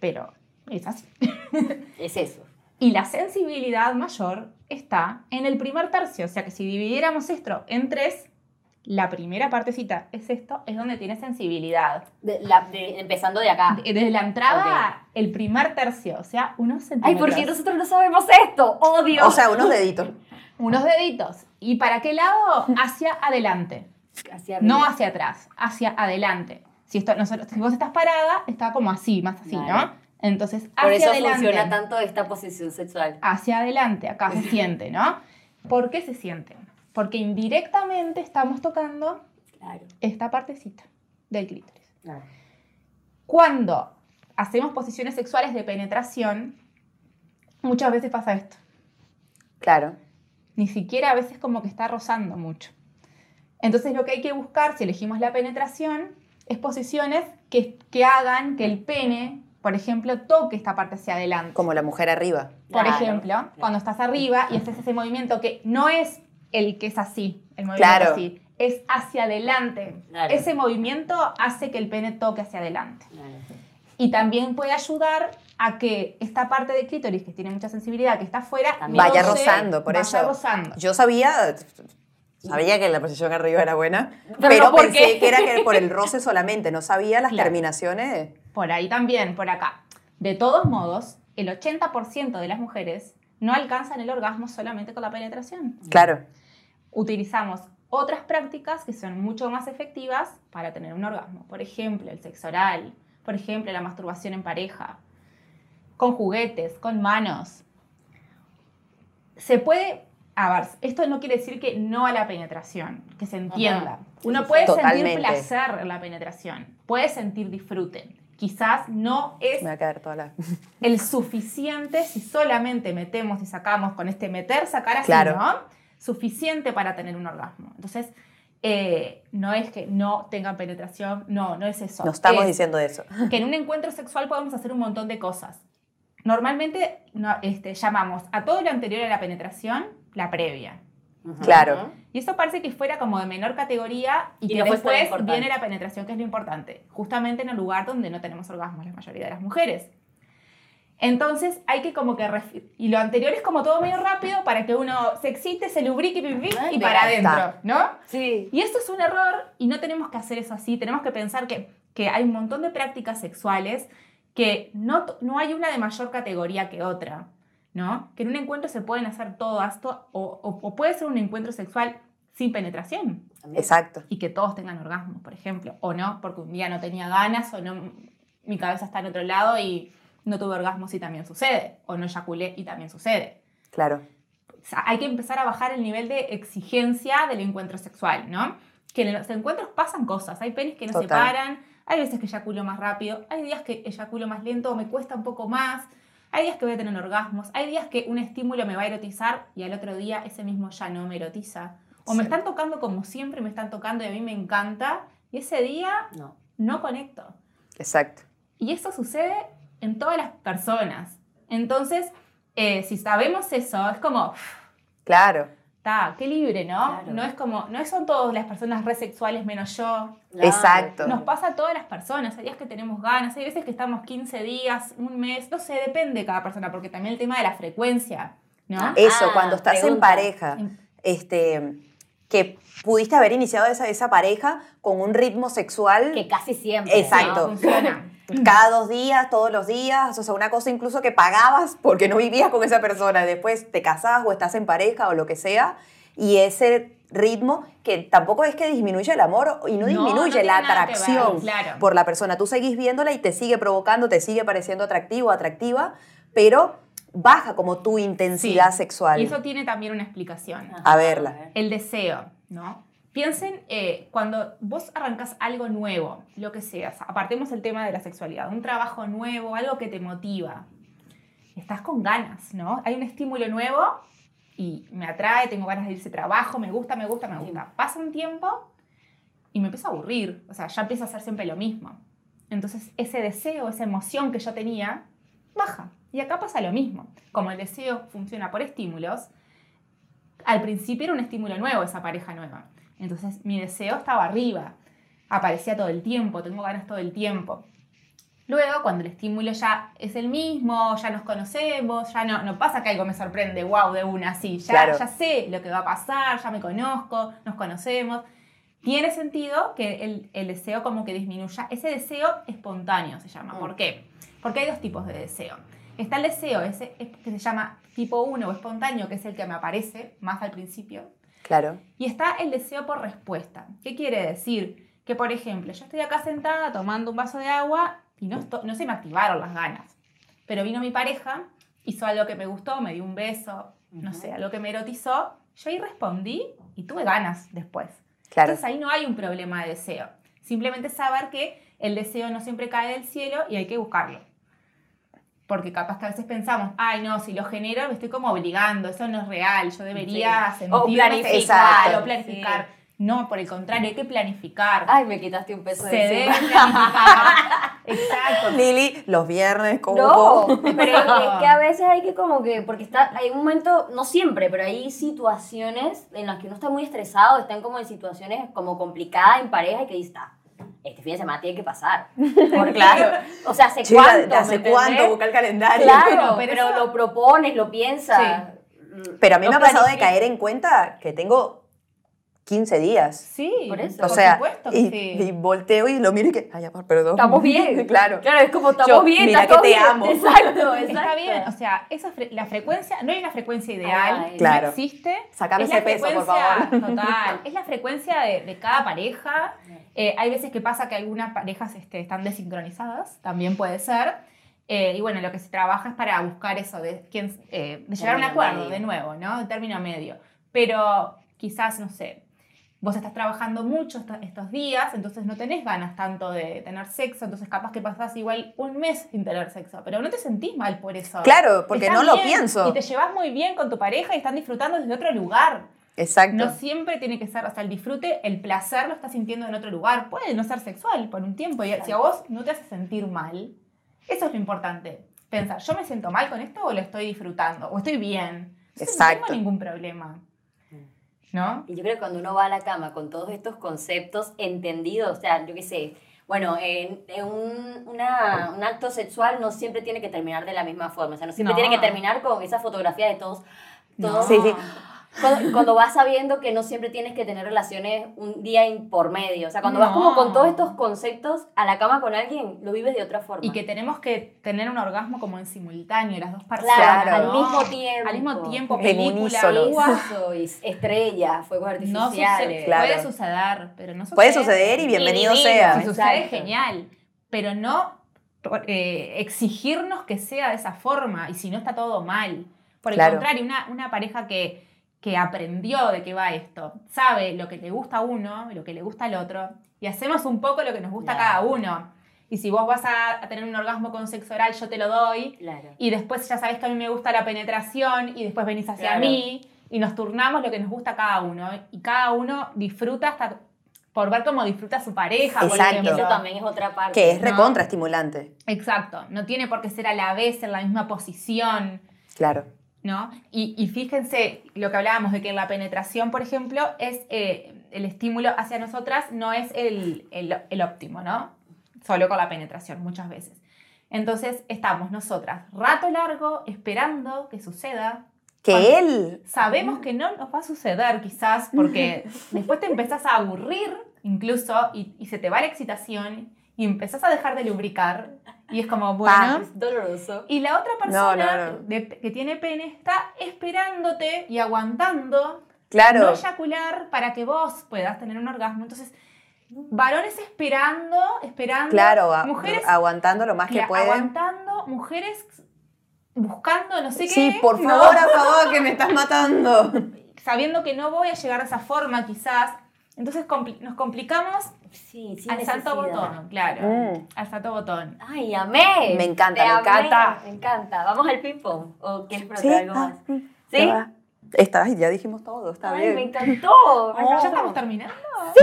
pero es así. Es eso. Y la sensibilidad mayor está en el primer tercio. O sea que si dividiéramos esto en tres, la primera partecita es esto, es donde tiene sensibilidad. De- la- de- empezando de acá. De- Desde la entrada, el primer tercio, o sea, unos Ay, centímetros. ¿por qué nosotros no sabemos esto? ¡Odio! O sea, unos deditos. Unos deditos. ¿Y para qué lado? Hacia adelante. Hacia arriba. No hacia atrás, hacia adelante. Si, esto, nosotros, si vos estás parada, está como así, más así, Vale. ¿no? Entonces, hacia Por eso adelante. funciona tanto esta posición sexual. hacia adelante, acá se siente, ¿no? ¿Por qué se siente? Porque indirectamente estamos tocando Claro. esta partecita del clítoris. claro. Cuando hacemos posiciones sexuales de penetración, muchas veces pasa esto. Claro. Ni siquiera a veces como que está rozando mucho. Entonces lo que hay que buscar, si elegimos la penetración, es posiciones que, que hagan que el pene, por ejemplo, toque esta parte hacia adelante. Como la mujer arriba. Por Claro, ejemplo, claro. cuando estás arriba y haces ese movimiento que no es el que es así, el movimiento Claro. así, es hacia adelante. Claro. Ese movimiento hace que el pene toque hacia adelante. Claro. Y también puede ayudar a que esta parte de clítoris, que tiene mucha sensibilidad, que está afuera. Vaya roce, rozando, por vaya eso. rozando. Yo sabía, sabía que la posición arriba era buena, Pero pero, no, ¿por pensé qué? que era que por el roce solamente, no sabía las terminaciones. Por ahí también, por acá. De todos modos, el 80% de las mujeres no alcanzan el orgasmo solamente con la penetración. Claro. Utilizamos otras prácticas que son mucho más efectivas para tener un orgasmo. Por ejemplo, el sexo oral, por ejemplo, la masturbación en pareja, con juguetes, con manos. Se puede, a ver, esto no quiere decir que no a la penetración, que se entienda. Ajá. Uno Sí, puede Totalmente. sentir placer en la penetración, puede sentir disfrute. Quizás no es Me va a caer toda la... el suficiente si solamente metemos y sacamos con este meter, sacar así, Claro. ¿no? Suficiente para tener un orgasmo. Entonces, eh, no es que no tengan penetración, no, no es eso. No estamos Es diciendo eso. que en un encuentro sexual podemos hacer un montón de cosas. Normalmente no, este, llamamos a todo lo anterior a la penetración la previa. Claro. Y eso parece que fuera como de menor categoría y, Y que después viene la penetración, que es lo importante, justamente en el lugar donde no tenemos orgasmos la mayoría de las mujeres. Entonces hay que como que... Y lo anterior es como todo medio rápido para que uno se excite, se lubrique y para está. adentro, ¿no? Sí. Y eso es un error y no tenemos que hacer eso así. Tenemos que pensar que, que hay un montón de prácticas sexuales que no, no hay una de mayor categoría que otra, ¿no? Que en un encuentro se pueden hacer todas, to- o, o- o puede ser un encuentro sexual sin penetración. Exacto. y que todos tengan orgasmo, por ejemplo, o no, porque un día no tenía ganas o no, mi cabeza está en otro lado y no tuve orgasmo y también sucede, o no eyaculé y también sucede. Claro. O sea, hay que empezar a bajar el nivel de exigencia del encuentro sexual, ¿no? Que en los encuentros pasan cosas, hay penes que no se paran, hay veces que eyaculo más rápido, hay días que eyaculo más lento o me cuesta un poco más, hay días que voy a tener orgasmos, hay días que un estímulo me va a erotizar y al otro día ese mismo ya no me erotiza. O me están tocando como siempre me están tocando y a mí me encanta y ese día No. no conecto. Exacto. Y eso sucede en todas las personas. Entonces, eh, si sabemos eso, es como, Claro. está, qué libre, ¿no? Claro. No es como, no son todas las personas resexuales menos yo. Claro. Exacto. Nos pasa a todas las personas. Hay días que tenemos ganas, hay veces que estamos 15 días, un mes, no sé, depende de cada persona, porque también el tema de la frecuencia, ¿no? Ah. Eso, cuando estás en pareja, este, que pudiste haber iniciado esa, esa pareja con un ritmo sexual Que casi siempre. Exacto. ¿no? Funciona. Cada dos días, todos los días, o sea, una cosa incluso que pagabas porque no vivías con esa persona, después te casas o estás en pareja o lo que sea, y ese ritmo que tampoco es que disminuye el amor y no disminuye la ver, atracción claro. por la persona. Tú seguís viéndola y te sigue provocando, te sigue pareciendo atractivo, atractiva, pero baja como tu intensidad Sí. sexual. Y eso tiene también una explicación. A verla. El deseo, ¿no? Piensen eh, cuando vos arrancas algo nuevo, lo que sea, apartemos el tema de la sexualidad, un trabajo nuevo, algo que te motiva. Estás con ganas, ¿no? Hay un estímulo nuevo y me atrae, tengo ganas de ir a ese trabajo, me gusta, me gusta, me gusta. Pasa un tiempo y me empiezo a aburrir, o sea, ya empiezo a hacer siempre lo mismo. Entonces, ese deseo, esa emoción que yo tenía, baja. Y acá pasa lo mismo. Como el deseo funciona por estímulos, al principio era un estímulo nuevo esa pareja nueva. Entonces mi deseo estaba arriba, aparecía todo el tiempo, tengo ganas todo el tiempo. Luego, cuando el estímulo ya es el mismo, ya nos conocemos, ya no, no pasa que algo me sorprende, wow, de una así, ya, Claro. ya sé lo que va a pasar, ya me conozco, nos conocemos. Tiene sentido que el, el deseo como que disminuya. Ese deseo espontáneo se llama. ¿Por qué? Porque hay dos tipos de deseo. Está el deseo ese es- que se llama tipo 1 o espontáneo, que es el que me aparece más al principio. Claro. Y está el deseo por respuesta. ¿Qué quiere decir? Que, por ejemplo, yo estoy acá sentada tomando un vaso de agua y no, se me activaron las ganas. Pero vino mi pareja, hizo algo que me gustó, me dio un beso, no sé, algo que me erotizó. Yo ahí respondí y tuve ganas después. Claro. Entonces ahí no hay un problema de deseo. Simplemente saber que el deseo no siempre cae del cielo y hay que buscarlo. Porque capaz que a veces pensamos, ay no, si lo genero me estoy como obligando, eso no es real, yo debería Sí. sentirme O planificar, o sí. planificar. No, por el contrario, hay que planificar. Ay, me quitaste un peso Se de debe encima. planificar. Exacto. Lili, los viernes, ¿cómo? No, pero es que a veces hay que como que, porque está, hay un momento, no siempre, pero hay situaciones en las que uno está muy estresado, están como en situaciones como complicadas en pareja y que dice, está, este fin de semana tiene que pasar. Porque, Claro. O sea, ¿hace Chica, cuánto? ¿me ¿hace cuánto? Busca el calendario. Claro, Pero pero, eso- lo propones, lo piensas. Pero a mí me ha pasado de caer en cuenta que tengo 15 días. Sí, Por eso. O por sea, supuesto que y, sí. y volteo y lo miro y que, ay, amor, perdón. Estamos bien. claro. Claro, es como estamos Yo, bien, mira que te bien. amo. Exacto, exacto. Está bien, o sea, esa fre- la frecuencia, no hay una frecuencia ideal, Ay, Claro. no existe. Es ese peso, por favor. Total, es la frecuencia de, de cada pareja. Eh, hay veces que pasa que algunas parejas este, están desincronizadas, también puede ser. Eh, y bueno, lo que se trabaja es para buscar eso, de, quién, eh, de llegar a un acuerdo, medio. de nuevo, ¿no? De término medio. Pero quizás, no sé, vos estás trabajando mucho estos días, entonces no tenés ganas tanto de tener sexo, entonces capaz que pasás igual un mes sin tener sexo, pero no te sentís mal por eso. Claro, porque Está no lo pienso. Y te llevas muy bien con tu pareja y están disfrutando desde otro lugar. Exacto. No siempre tiene que ser, o sea, el disfrute, el placer lo estás sintiendo en otro lugar. Puede no ser sexual por un tiempo y si a vos no te hace sentir mal, eso es lo importante. Pensar, ¿yo me siento mal con esto o lo estoy disfrutando? ¿O estoy bien? Entonces Exacto. No tengo ningún problema. ¿No? Y yo creo que cuando uno va a la cama con todos estos conceptos entendidos, o sea, yo qué sé, bueno, en, en un, una- un acto sexual no siempre tiene que terminar de la misma forma, o sea, no siempre No. tiene que terminar con esa fotografía de todos. todos Sí, sí. Cuando, cuando vas sabiendo que no siempre tienes que tener relaciones un día por medio, o sea, cuando vas como con No. todos estos conceptos a la cama con alguien, lo vives de otra forma. Y que tenemos que tener un orgasmo como en simultáneo, las dos personas. Claro, al ¿no? mismo tiempo. Al mismo tiempo, película, estrellas, fuegos No artificiales. sucede, Claro. puede suceder, pero no sucede. Puede suceder y bienvenido divino, sea. Si sucede, Exacto. genial. Pero no eh, exigirnos que sea de esa forma y si no está todo mal. Por el Claro. contrario, una, una pareja que, que aprendió de qué va esto, sabe lo que le gusta a uno, lo que le gusta al otro, y hacemos un poco lo que nos gusta a cada uno. Y si vos vas a, a tener un orgasmo con sexo oral, yo te lo doy. Claro. Y después ya sabes que a mí me gusta la penetración y después venís hacia Claro. mí y nos turnamos lo que nos gusta a cada uno. Y cada uno disfruta hasta por ver cómo disfruta su pareja. Exacto. Eso también es otra parte. Que es No. recontra estimulante. Exacto, no tiene por qué ser a la vez en la misma posición, Claro. ¿No? Y, y fíjense lo que hablábamos de que la penetración, por ejemplo, es eh, el estímulo hacia nosotras no es el, el- el óptimo, ¿no? Solo con la penetración, muchas veces. Entonces estamos nosotras rato largo esperando que suceda. Que él... Sabemos que no nos va a suceder quizás porque después te empezás a aburrir incluso y, y se te va la excitación y empezás a dejar de lubricar y es como, bueno... Es doloroso. Y la otra persona no, no. de- que tiene pene está esperándote y aguantando Claro. no eyacular para que vos puedas tener un orgasmo. Entonces, varones esperando, esperando. Claro, a- mujeres aguantando lo más que pueden. aguantando, mujeres buscando no sé qué. Sí, por favor, a favor, que me estás matando. Sabiendo que no voy a llegar de esa forma, quizás. Entonces nos complicamos Sí, sí. al santo botón, claro. Mm. Al santo botón. Ay, amé. Me encanta, Te me amé, encanta. Me encanta. ¿Vamos al ping-pong? ¿O quieres preguntar algo más? ah, ¿Sí? ya va. Está, ya dijimos todo, está Ay, bien. me encantó. me ¿Ya encantó. estamos terminando?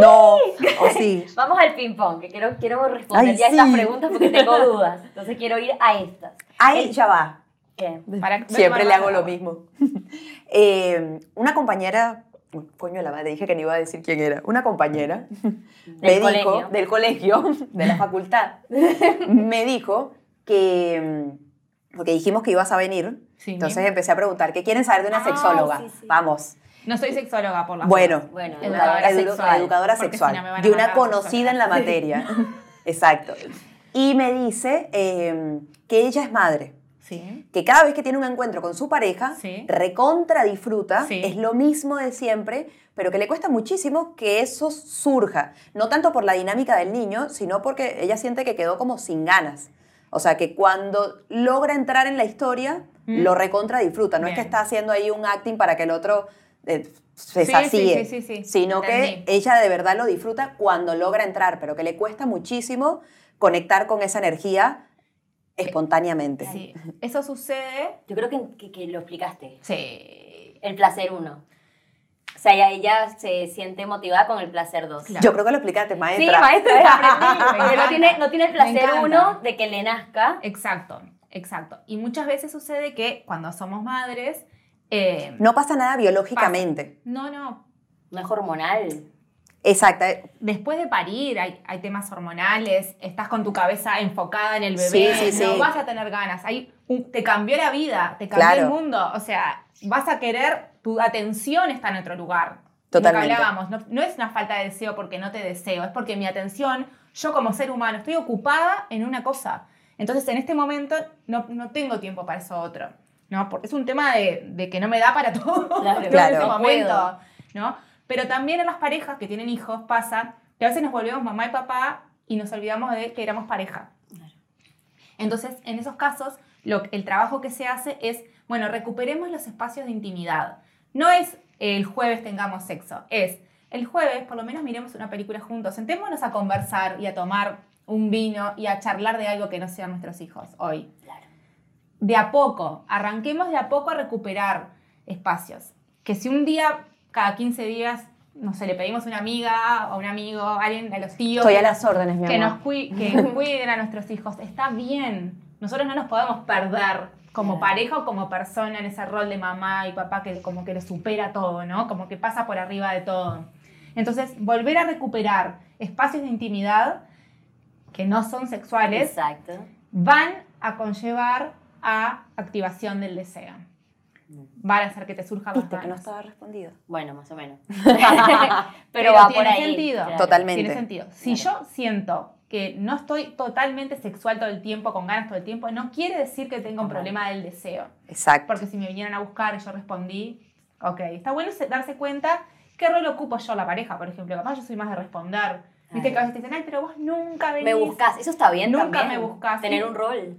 No, o sí. Vamos al ping-pong, que quiero, quiero responder Ay, ya estas sí. preguntas porque tengo dudas. Entonces quiero ir a estas. Ay, ya va. ¿Qué? Para- Siempre le hago lo mismo. Eh, una compañera, coño la madre, dije que no iba a decir quién era. Una compañera me Del dijo, colegio. del colegio, de la facultad, me dijo que, mm, porque dijimos que ibas a venir, Sí. entonces empecé a preguntar, ¿qué quieren saber de una Ay, sexóloga? sí, sí. Vamos. No soy sexóloga por la Bueno, Bueno, Educadora edu- sexual. educadora si no de una conocida en la materia. Exacto. Y me dice eh, que ella es madre. Sí. que cada vez que tiene un encuentro con su pareja, Sí. recontra disfruta, Sí. es lo mismo de siempre, pero que le cuesta muchísimo que eso surja. No tanto por la dinámica del niño, sino porque ella siente que quedó como sin ganas. O sea, que cuando logra entrar en la historia, Mm. lo recontra disfruta. No es que está haciendo ahí un acting para que el otro eh, se sacie, sino Entendí. que ella de verdad lo disfruta cuando logra entrar, pero que le cuesta muchísimo conectar con esa energía espontáneamente. Sí. Eso sucede. Yo creo que, que, que lo explicaste. Sí. El placer uno. O sea, ella, ella se siente motivada con el placer dos. Claro. Yo creo que lo explicaste, Sí, maestra. maestra. Me Porque no tiene, no tiene el placer uno de que le nazca. Exacto, exacto. Y muchas veces sucede que cuando somos madres. eh, No pasa nada biológicamente. no, no. No es hormonal. Exacto. Después de parir hay, hay temas hormonales, estás con tu cabeza enfocada en el bebé, Sí, sí, no sí. vas a tener ganas. Hay te cambió la vida, te cambió Claro. el mundo. O sea, vas a querer, tu atención está en otro lugar. Totalmente. Lo que hablábamos, no, no es una falta de deseo porque no te deseo, es porque mi atención, yo como ser humano, estoy ocupada en una cosa. Entonces, en este momento no, no tengo tiempo para eso otro. ¿no? Porque es un tema de, de que no me da para todo Claro, en claro. este momento. puedo. ¿no? Pero también en las parejas que tienen hijos pasa que a veces nos volvemos mamá y papá y nos olvidamos de que éramos pareja. Entonces, en esos casos, lo, el trabajo que se hace es, bueno, recuperemos los espacios de intimidad. No es el jueves tengamos sexo, es el jueves por lo menos miremos una película juntos, sentémonos a conversar y a tomar un vino y a charlar de algo que no sean nuestros hijos hoy. Claro. De a poco, arranquemos de a poco a recuperar espacios. Que si un día, cada 15 días, no sé, le pedimos a una amiga o a un amigo, a alguien, a los tíos, Estoy a las órdenes, mi que amor. nos que cuiden a nuestros hijos. Está bien. Nosotros no nos podemos perder como pareja o como persona en ese rol de mamá y papá que como que lo supera todo, ¿no? Como que pasa por arriba de todo. Entonces, volver a recuperar espacios de intimidad que no son sexuales Exacto. van a conllevar a activación del deseo. Van a hacer que te surja más Viste que no estaba respondido. Bueno, más o menos. Pero, Pero, va tiene por ahí. sentido. claro. Totalmente. Tiene sentido. Si yo siento que no estoy totalmente sexual todo el tiempo, con ganas todo el tiempo, no quiere decir que tenga un Ajá. problema del deseo. Exacto. Porque si me vinieron a buscar y yo respondí, ok. Está bueno se- darse cuenta qué rol ocupo yo la pareja, por ejemplo. Capaz yo soy más de responder. Viste que a veces te dicen, ay, pero vos nunca venís. Me buscas. Eso está bien Nunca también. me buscas. Tener un rol.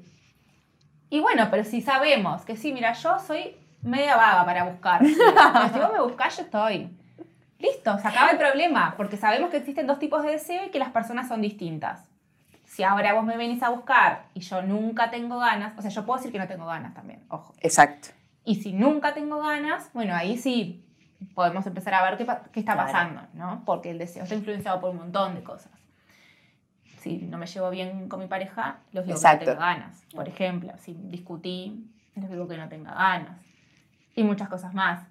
Y bueno, pero si sabemos que sí, mira, yo soy media vaga para buscar. Pero si vos me buscás, yo estoy. Listo, se acaba el problema, porque sabemos que existen dos tipos de deseo y que las personas son distintas. Si ahora vos me venís a buscar y yo nunca tengo ganas, o sea, yo puedo decir que no tengo ganas también, ojo. Exacto. Y si nunca tengo ganas, bueno, ahí sí podemos empezar a ver qué, qué está Claro. pasando, ¿no? Porque el deseo está influenciado por un montón de cosas. Si no me llevo bien con mi pareja, los digo que Exacto. no tengo ganas. Por ejemplo, si discutí, les digo que no tenga ganas. Y muchas cosas más.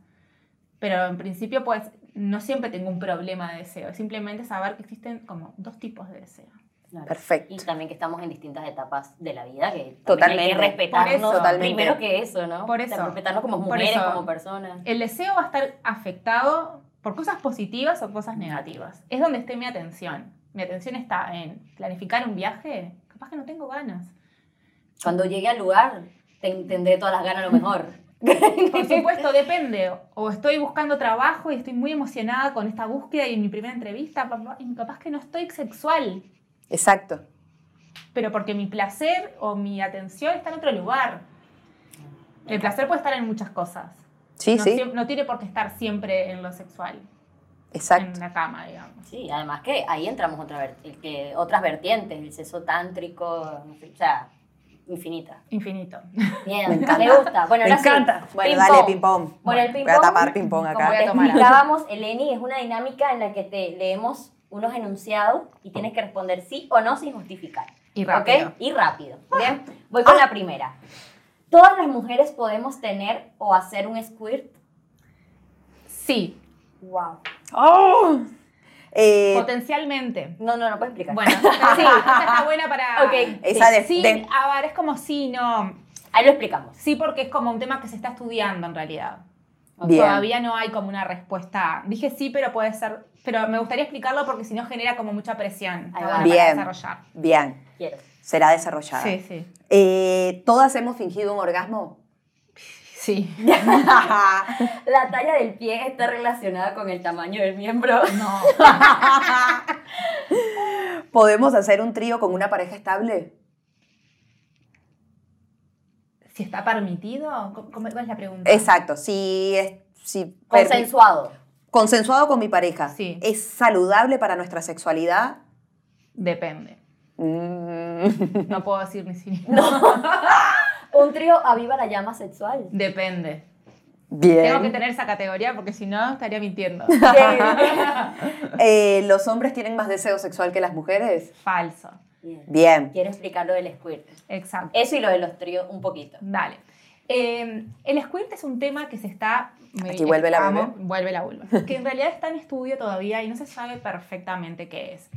Pero en principio, pues, no siempre tengo un problema de deseo. Es simplemente saber que existen como dos tipos de deseo. Claro. Perfecto. Y también que estamos en distintas etapas de la vida, que Totalmente. hay que respetarnos eso. Totalmente. primero que eso, ¿no? Por O sea, eso. respetarnos como mujeres, eso. como personas. El deseo va a estar afectado por cosas positivas o cosas negativas. Es donde esté mi atención. Mi atención está en planificar un viaje. Capaz que no tengo ganas. Cuando llegue al lugar, te- tendré todas las ganas a lo mejor. Por supuesto, depende. O estoy buscando trabajo y estoy muy emocionada con esta búsqueda y en mi primera entrevista, papá, y capaz que no estoy sexual, Exacto. pero porque mi placer o mi atención está en otro lugar. El placer puede estar en muchas cosas. Sí, no, sí. no tiene por qué estar siempre en lo sexual, Exacto. en la cama, digamos. Sí, además que ahí entramos otra que, otras vertientes, el sexo tántrico, no sé, o sea, infinita. Infinito. Bien, Me gusta. Bueno, Me ahora sí, encanta. Bueno, ping dale, pong. ping pong. Bueno, el Voy ping a pong, tapar ping pong Como acá. voy a te tomar. explicábamos, Eleni, es una dinámica en la que te leemos unos enunciados y tienes que responder sí o no sin justificar. Y rápido. ¿Ok? Y rápido. Bien, voy con la primera. Todas las mujeres podemos tener o hacer un squirt. Sí, Wow. ¡Oh! Eh, potencialmente. No, no, no puedes explicar. Bueno, sí, esa está buena para... Ok. esa de, Sí, de- a ver, es como sí, no. Ahí lo explicamos. Sí, porque es como un tema que se está estudiando en realidad. Bien. Todavía no hay como una respuesta. Dije sí, pero puede ser. Pero me gustaría explicarlo porque si no genera como mucha presión Ahí Está va. bueno para Bien. desarrollar. Bien, Quiero. será desarrollada. Sí, sí. Eh, ¿Todas hemos fingido un orgasmo? Sí. La talla del pie está relacionada con el tamaño del miembro. No. ¿Podemos hacer un trío con una pareja estable? Si está permitido, ¿cómo, es la pregunta? Exacto, si es si Consensuado. consensuado con mi pareja. Sí. ¿Es saludable para nuestra sexualidad? Depende. Mm, No puedo decir ni si. Un trío aviva la llama sexual. Depende. Bien. Tengo que tener esa categoría porque si no estaría mintiendo. Eh, ¿Los hombres tienen más deseo sexual que las mujeres? Falso. Bien. Bien. Quiero explicar lo del squirt. Exacto. Eso y lo de los tríos un poquito. Dale. Eh, el squirt es un tema que se está... Aquí vuelve la bebé. Vuelve la vulva. Que en realidad está en estudio todavía y no se sabe perfectamente qué es.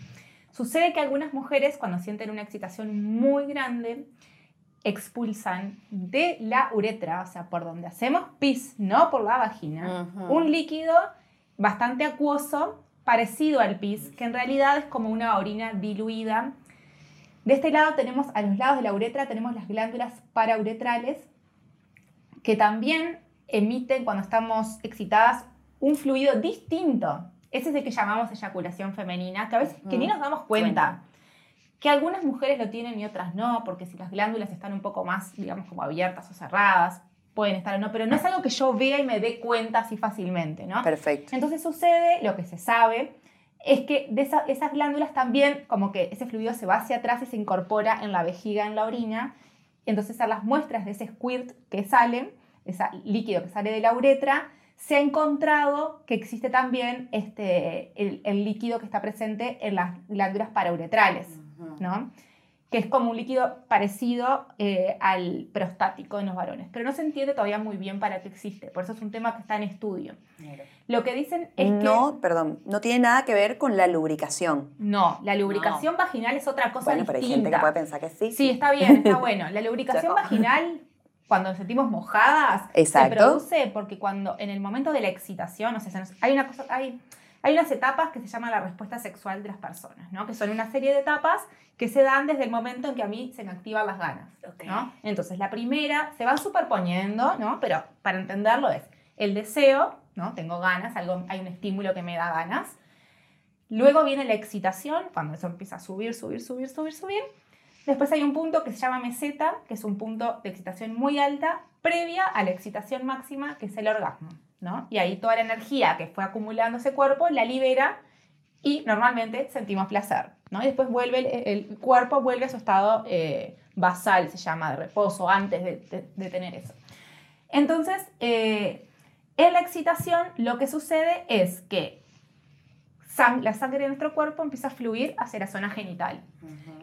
Sucede que algunas mujeres cuando sienten una excitación muy grande expulsan de la uretra, o sea, por donde hacemos pis, no por la vagina, un líquido bastante acuoso, parecido al pis, que en realidad es como una orina diluida. De este lado tenemos, a los lados de la uretra, tenemos las glándulas parauretrales, que también emiten cuando estamos excitadas un fluido distinto. Ese es el que llamamos eyaculación femenina, que a veces que ni nos damos cuenta. Que algunas mujeres lo tienen y otras no, porque si las glándulas están un poco más, digamos, como abiertas o cerradas, pueden estar o no, pero no es algo que yo vea y me dé cuenta así fácilmente, ¿no? Perfecto. Entonces sucede, lo que se sabe, es que de esa- esas glándulas también, como que ese fluido se va hacia atrás y se incorpora en la vejiga, en la orina. Entonces a las muestras de ese squirt que sale, ese líquido que sale de la uretra, se ha encontrado que existe también este, el, el líquido que está presente en las glándulas parauretrales, ¿no? que es como un líquido parecido eh, al prostático en los varones, pero no se entiende todavía muy bien para qué existe, por eso es un tema que está en estudio. Lo que dicen es que No, perdón, no tiene nada que ver con la lubricación. no, la lubricación vaginal es otra cosa Bueno, pero hay distinta. gente que puede pensar que sí. Sí, está bien, está bueno. La lubricación vaginal, cuando nos sentimos mojadas, Exacto. se produce porque cuando en el momento de la excitación, o sea, se nos- hay una cosa, hay, hay unas etapas que se llaman la respuesta sexual de las personas, ¿no? Que son una serie de etapas que se dan desde el momento en que a mí se me activan las ganas, Ok. ¿no? Entonces, la primera se van superponiendo, ¿no? Pero para entenderlo es el deseo, ¿no? Tengo ganas, algo, hay un estímulo que me da ganas. Luego viene la excitación, cuando eso empieza a subir, subir, subir, subir, subir. Después hay un punto que se llama meseta, que es un punto de excitación muy alta, previa a la excitación máxima, que es el orgasmo, ¿no? Y ahí toda la energía que fue acumulando ese cuerpo la libera y normalmente sentimos placer, ¿no? Y después vuelve, el, el cuerpo vuelve a su estado eh, basal, se llama, de reposo, antes de, de- de tener eso. Entonces, eh, en la excitación lo que sucede es que sang- la sangre de nuestro cuerpo empieza a fluir hacia la zona genital.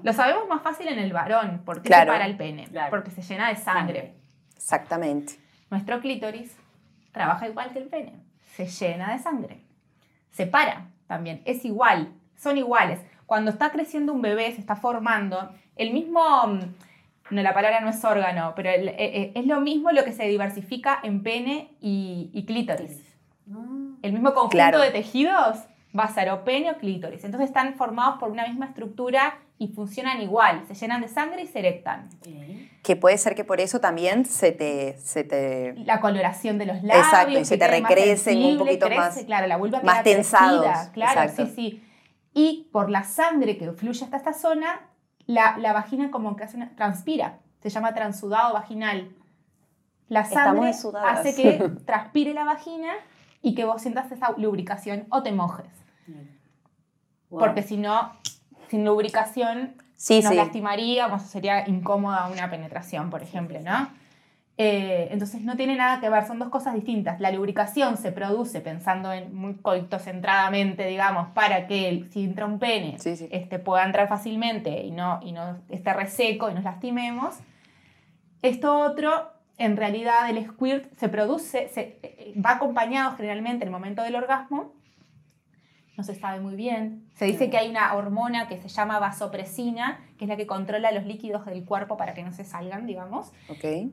Lo sabemos más fácil en el varón, porque Claro. se para el pene, Claro. porque se llena de sangre. Exactamente. Nuestro clítoris trabaja igual que el pene, se llena de sangre. Se para también, es igual, son iguales. cuando está creciendo un bebé, se está formando, el mismo, mm, no, la palabra no es órgano, pero el- eh, eh, es lo mismo lo que se diversifica en pene y, y clítoris. El mismo conjunto Claro. de tejidos va a ser o pene o clítoris. Entonces están formados por una misma estructura y funcionan igual. Se llenan de sangre y se erectan. Que puede ser que por eso también se te, se te La coloración de los labios. Exacto, y se te recrecen un poquito crece, más- Claro, la vulva más tensados, crecida, Claro, exacto. sí, sí. Y por la sangre que fluye hasta esta zona, la, la vagina como que hace una, transpira. Se llama transudado vaginal. La sangre hace que transpire la vagina y que vos sientas esa lubricación o te mojes. Porque si no, sin lubricación, Sí, nos sí. lastimaríamos, sería incómoda una penetración, por ejemplo, ¿no? Eh, entonces no tiene nada que ver, son dos cosas distintas. La lubricación se produce pensando en muy coitocentradamente, digamos, para que el- si entra un pene Sí, sí. Este, pueda entrar fácilmente y no, y no esté reseco y nos lastimemos. Esto otro, en realidad el squirt se produce, se, eh, va acompañado generalmente en el momento del orgasmo. No se sabe muy bien. Se dice que hay una hormona que se llama vasopresina, que es la que controla los líquidos del cuerpo para que no se salgan, digamos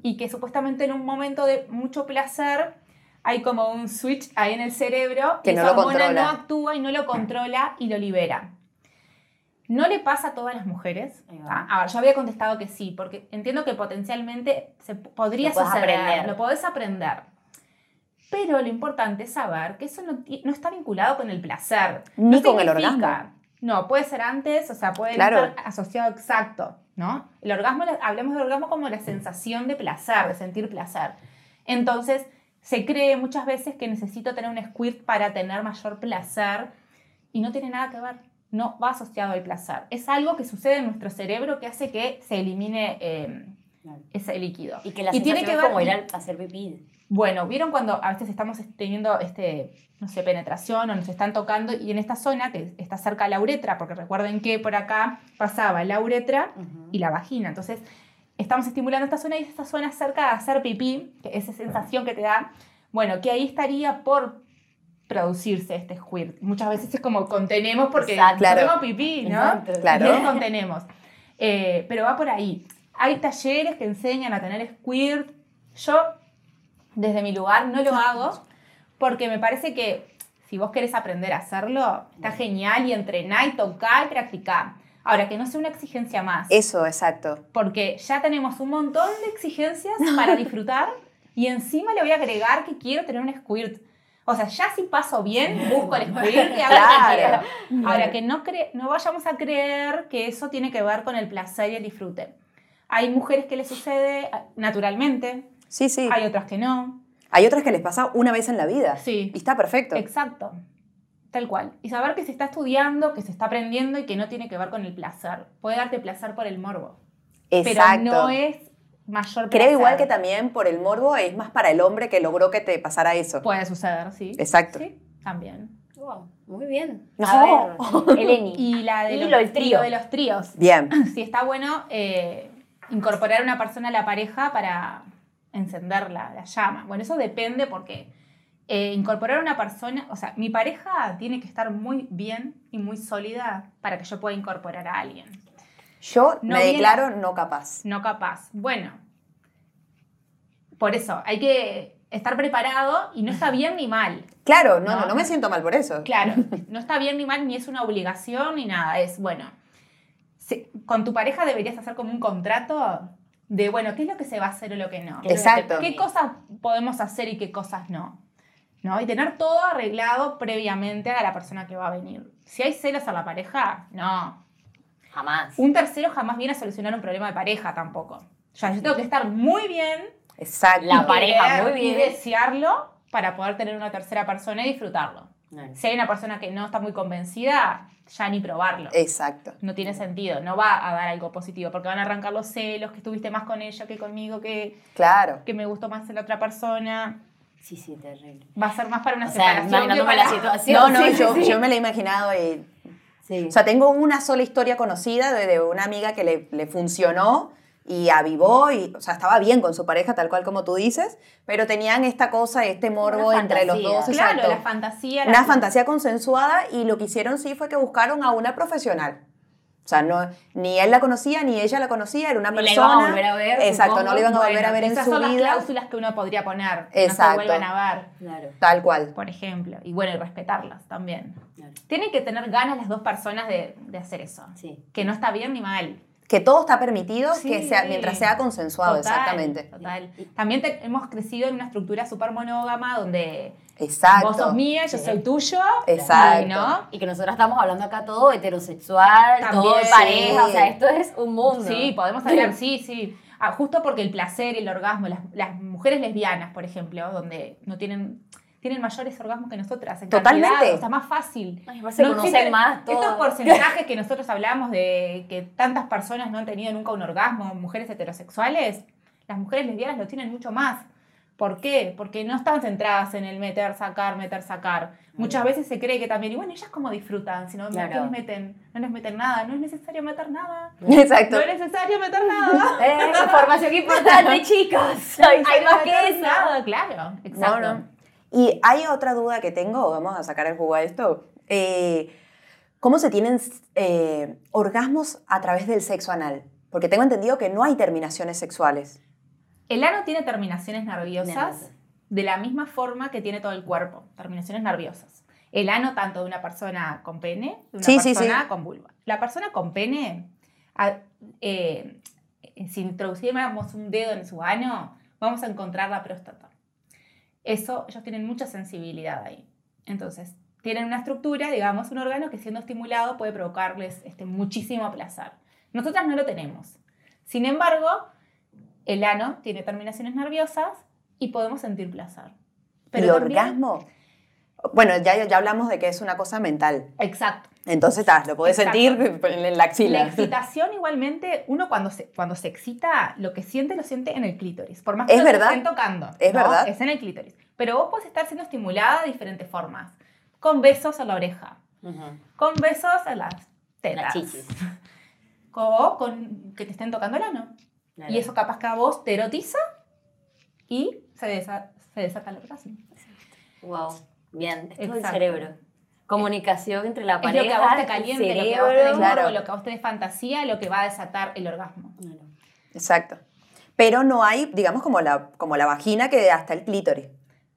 y que supuestamente en un momento de mucho placer hay como un switch ahí en el cerebro Que y no esa lo hormona controla. no actúa y no lo controla y lo libera. No le pasa a todas las mujeres. Ah, Ahora, yo había contestado que sí, porque entiendo que potencialmente se podría Lo suceder, aprender. lo podés aprender. Pero lo importante es saber que eso no, está vinculado con el placer. Ni No con el orgasmo. No, puede ser antes, o sea, puede Claro. estar asociado exacto, ¿no? El orgasmo, hablemos del orgasmo como la sensación de placer, de sentir placer. Entonces, se cree muchas veces que necesito tener un squirt para tener mayor placer y no tiene nada que ver, no va asociado al placer. Es algo que sucede en nuestro cerebro que hace que se elimine eh, Claro. ese líquido. Y que la Y tiene sensación que ver- como ir a hacer pipí. Bueno, ¿vieron cuando a veces estamos teniendo, este, no sé, penetración o nos están tocando y en esta zona que está cerca de la uretra, porque recuerden que por acá pasaba la uretra y la vagina, entonces estamos estimulando esta zona y esta zona cerca de hacer pipí, que esa sensación que te da, bueno, que ahí estaría por producirse este squirt. Muchas veces es como contenemos porque Exacto. Claro. hacemos pipí, ¿no? Exacto. Claro. Y contenemos. Eh, pero va por ahí. Hay talleres que enseñan a tener squirt. Yo, desde mi lugar, no lo hago porque me parece que si vos querés aprender a hacerlo, está genial y entrená y tocar y practicar. Ahora, que no sea una exigencia más. Eso, exacto. Porque ya tenemos un montón de exigencias para disfrutar y encima le voy a agregar que quiero tener un squirt. O sea, ya si paso bien, busco el squirt y hago lo que Claro. quiero. Ahora, que no, cre- no vayamos a creer que eso tiene que ver con el placer y el disfrute. Hay mujeres que les sucede ah, naturalmente, Sí, sí. hay otras que no. Hay otras que les pasa una vez en la vida. Sí. Y está perfecto. Exacto. Tal cual. Y saber que se está estudiando, que se está aprendiendo y que no tiene que ver con el placer. Puede darte placer por el morbo. Exacto. Pero no es mayor placer. Creo igual que también por el morbo es más para el hombre que logró que te pasara eso. Puede suceder, sí. Exacto. Sí, también. Wow, muy bien. No. A ver, Eleni. Y la de Y los, lo del trío. lo de los tríos. Bien. Sí, está bueno eh, incorporar a una persona a la pareja para encender la, la llama. Bueno, eso depende porque eh, incorporar a una persona, o sea, mi pareja tiene que estar muy bien y muy sólida para que yo pueda incorporar a alguien. Yo No me declaro no capaz. No capaz. Bueno, por eso hay que estar preparado y no está bien ni mal. Claro, no, No. no, no me siento mal por eso. Claro, no está bien ni mal, ni es una obligación ni nada. Es, bueno, se- con tu pareja deberías hacer como un contrato de, bueno, ¿qué es lo que se va a hacer o lo que no? ¿Qué es lo que te Exacto. ¿Qué cosas podemos hacer y qué cosas no? ¿No? Y tener todo arreglado previamente a la persona que va a venir. Si hay celos a la pareja, no. Jamás. Un tercero jamás viene a solucionar un problema de pareja tampoco. O sea, yo tengo que estar muy bien Exacto. La pareja, muy bien. Y desearlo para poder tener una tercera persona y disfrutarlo. Si hay una persona que no está muy convencida, ya ni probarlo. Exacto. No tiene sentido, no va a dar algo positivo, porque van a arrancar los celos, que estuviste más con ella que conmigo, que, Claro. que me gustó más la otra persona. Sí, sí, terrible. Va a ser más para una O sea, separación. que imaginándome para- la situación. No, no, Sí, yo, sí. yo me lo he imaginado y... Sí. O sea, tengo una sola historia conocida de, de una amiga que le, le funcionó y avivó y, o sea, estaba bien con su pareja, tal cual como tú dices, pero tenían esta cosa, este morbo Una entre los dos. Claro, exacto. la fantasía. la- Una fantasía consensuada y lo que hicieron sí fue que buscaron a una profesional. O sea, no, ni él la conocía, ni ella la conocía, era una la persona. iban a volver a ver, Exacto, supongo. no lo iban a volver Bueno, a ver en esas su son las vida. cláusulas que uno podría poner. que No Exacto. se vuelvan a ver, Claro. Tal cual. por ejemplo. Y bueno, y respetarlas también. Claro. Tienen que tener ganas las dos personas de, de hacer eso. Sí. Que no está bien ni mal. Que todo está permitido, Sí. que sea, mientras sea consensuado, Total, exactamente. Total. También te- hemos crecido en una estructura súper monógama donde Exacto. vos sos mía, yo soy tuyo. Exacto. y ¿no? Y que nosotros estamos hablando acá todo heterosexual, todo de También. pareja, o sea, esto es un mundo. Sí, podemos hablar, sí, sí. Ah, justo porque el placer y el orgasmo, las, las mujeres lesbianas, por ejemplo, donde no tienen, tienen mayores orgasmos que nosotras. En Totalmente. cantidad, o sea, más fácil. Ay, conocen existen más, todo. Estos porcentajes que nosotros hablamos de que tantas personas no han tenido nunca un orgasmo, mujeres heterosexuales, las mujeres lesbianas lo tienen mucho más. ¿Por qué? Porque no están centradas en el meter, sacar, meter, sacar. Muchas veces se cree que también, y bueno, ellas como disfrutan, si no, Claro. ¿qué les meten? No les meten nada, no es necesario meter nada. Exacto. No es necesario meter nada. Eh, información importante, chicos. Hay, hay más que eso. Nada, claro. Exacto. No, no. Y hay otra duda que tengo, vamos a sacar el jugo a esto. Eh, ¿Cómo se tienen eh, orgasmos a través del sexo anal? Porque tengo entendido que no hay terminaciones sexuales. El ano tiene terminaciones nerviosas de la misma forma que tiene todo el cuerpo, terminaciones nerviosas. El ano tanto de una persona con pene, de una Sí, sí, persona sí. con vulva. La persona con pene, a- eh, si introduciéramos un dedo en su ano, vamos a encontrar la próstata. Eso, ellos tienen mucha sensibilidad ahí. Entonces, tienen una estructura, digamos, un órgano que siendo estimulado puede provocarles este, muchísimo placer. Nosotras no lo tenemos. Sin embargo, el ano tiene terminaciones nerviosas y podemos sentir placer. ¿El también- orgasmo? Bueno, ya, ya hablamos de que es una cosa mental. Exacto. Entonces, ta, lo puedes Exacto. sentir en la La axila. excitación igualmente, uno cuando se, cuando se excita, lo que siente lo siente en el clítoris. Por más que Es te verdad. estén tocando. Es ¿no? verdad. Es en el clítoris. Pero vos podés estar siendo estimulada de diferentes formas. Con besos en la oreja. Ujú. Con besos en las tetas. Las chichis. O con que te estén tocando el ano. Y eso capaz que a vos te erotiza y se, desa- se desata el orgasmo. Wow. Bien, esto es el cerebro. Comunicación entre la Es pareja, lo que a vos te el caliente, lo que a vos te dé Claro. morbo, lo que a vos te dé fantasía, lo que va a desatar el orgasmo. Exacto. Pero no hay, digamos, como la, como la vagina que hasta el clítoris.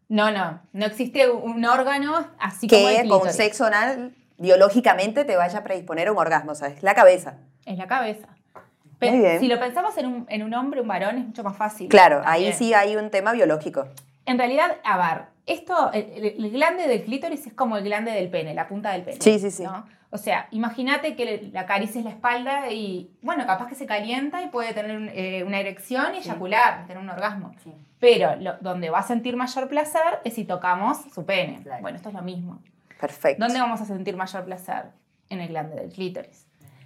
No, no, no existe un órgano así como el Que con clítoris. sexo anal biológicamente te vaya a predisponer a un orgasmo, o sea, es la cabeza. Es la cabeza. Muy Pero bien. si lo pensamos en un, en un hombre, un varón, es mucho más fácil. Claro, ahí sí hay un tema biológico. En realidad, a ver, esto, el, el- el glande del clítoris es como el glande del pene, la punta del pene. Sí, sí, sí. ¿no? O sea, imagínate que le, le acaricies la espalda y, bueno, capaz que se calienta y puede tener un- eh, una erección y eyacular, tener un orgasmo. Sí. Pero lo- donde va a sentir mayor placer es si tocamos su pene. Claro. Bueno, esto es lo mismo. Perfecto. ¿Dónde vamos a sentir mayor placer? En el glande del clítoris.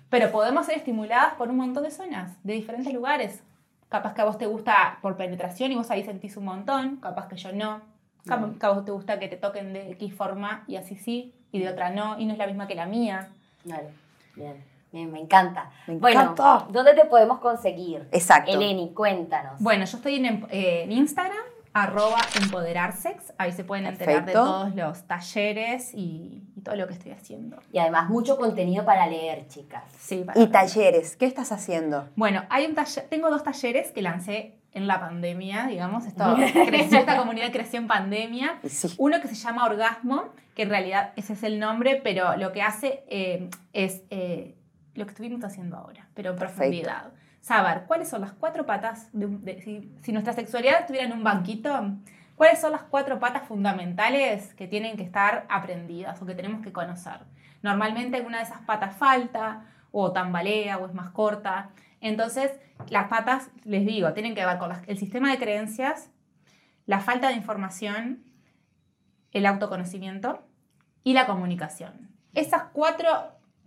Pero podemos ser estimuladas por un montón de zonas, de diferentes lugares. Capaz que a vos te gusta por penetración y vos ahí sentís un montón, capaz que yo no. Capaz que a vos te gusta que te toquen de X forma y así sí, y de otra no, y no es la misma que la mía. Claro. Bien. Bien, me encanta. Me bueno, encanta. ¿dónde te podemos conseguir? Exacto. Eleni, cuéntanos. Bueno, yo estoy en, eh, en Instagram, arroba empoderarsex, ahí se pueden enterar de todos los talleres y, y todo lo que estoy haciendo. Y además mucho contenido para leer, chicas. Sí, para- Y talleres, ¿qué estás haciendo? Bueno, hay un taller, tengo dos talleres que lancé en la pandemia, digamos, esto creció, esta comunidad creció en pandemia. Sí. Uno que se llama Orgasmo, que en realidad ese es el nombre, pero lo que hace eh, es eh, lo que estuvimos haciendo ahora, pero en Perfecto. profundidad. Saber cuáles son las cuatro patas, de, un- de- si, si nuestra sexualidad estuviera en un banquito, cuáles son las cuatro patas fundamentales que tienen que estar aprendidas o que tenemos que conocer. Normalmente alguna de esas patas falta, o tambalea, o es más corta. Entonces, las patas, les digo, tienen que ver con las- el sistema de creencias, la falta de información, el autoconocimiento y la comunicación. Esas cuatro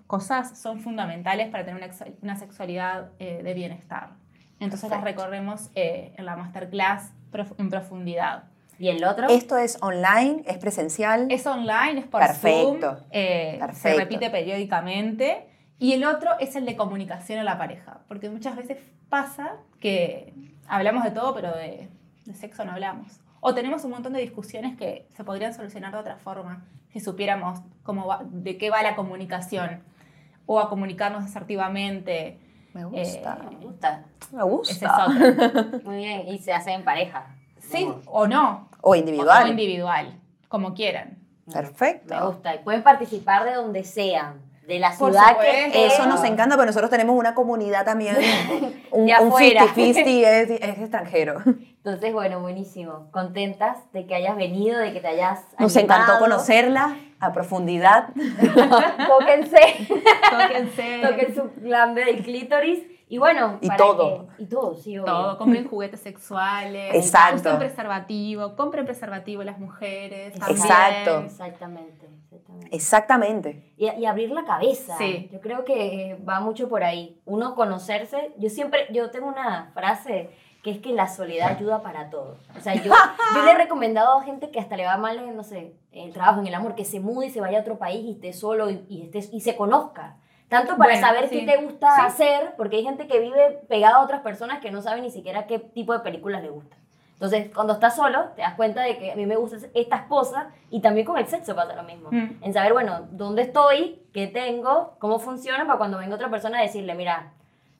cosas son fundamentales para tener una, una sexualidad eh, de bienestar. Entonces las recorremos eh, en la masterclass prof- en profundidad. ¿Y el otro? ¿Esto es online? ¿Es presencial? Es online, es por Perfecto. Zoom, eh, se Perfecto. repite periódicamente. Y el otro es el de comunicación a la pareja, porque muchas veces pasa que hablamos de todo, pero de, de sexo no hablamos. O tenemos un montón de discusiones que se podrían solucionar de otra forma, si supiéramos cómo va- de qué va la comunicación. o a comunicarnos asertivamente. Me gusta. Eh, Me gusta. Me Esa gusta. es otra. Muy bien. Y se hace en pareja. Sí, Como- o no. O individual. O individual, como quieran. Perfecto. Me gusta. Y pueden participar de donde sean. De la Por ciudad que. Eso nos encanta, pero nosotros tenemos una comunidad también, un, De un afuera. 50-50 es, es extranjero. Entonces, bueno, buenísimo. Contentas de que hayas venido, de que te hayas Nos animado. encantó conocerla a profundidad. Tóquense. Tóquense. Toquen su glande del clítoris. Y bueno, Y para todo. que- y todo, sí, obvio. Todo, compren juguetes sexuales, Exacto. usen preservativo, compren preservativo las mujeres. también. Exacto. Exactamente. exactamente. Exactamente. Y, y abrir la cabeza. Sí. Yo creo que va mucho por ahí. Uno conocerse. Yo siempre, yo tengo una frase que es que la soledad ayuda para todo. O sea, yo, yo le he recomendado a gente que hasta le va mal, en, no sé, en el trabajo, en el amor, que se mude y se vaya a otro país y esté solo y, y, esté- y se conozca. Tanto para Bueno, saber sí. qué te gusta Sí. hacer, porque hay gente que vive pegada a otras personas que no sabe ni siquiera qué tipo de películas le gustan. Entonces, cuando estás solo, te das cuenta de que a mí me gustan estas cosas y también con el sexo pasa lo mismo. Mm. En saber, bueno, dónde estoy, qué tengo, cómo funciona, para cuando venga otra persona decirle, mira,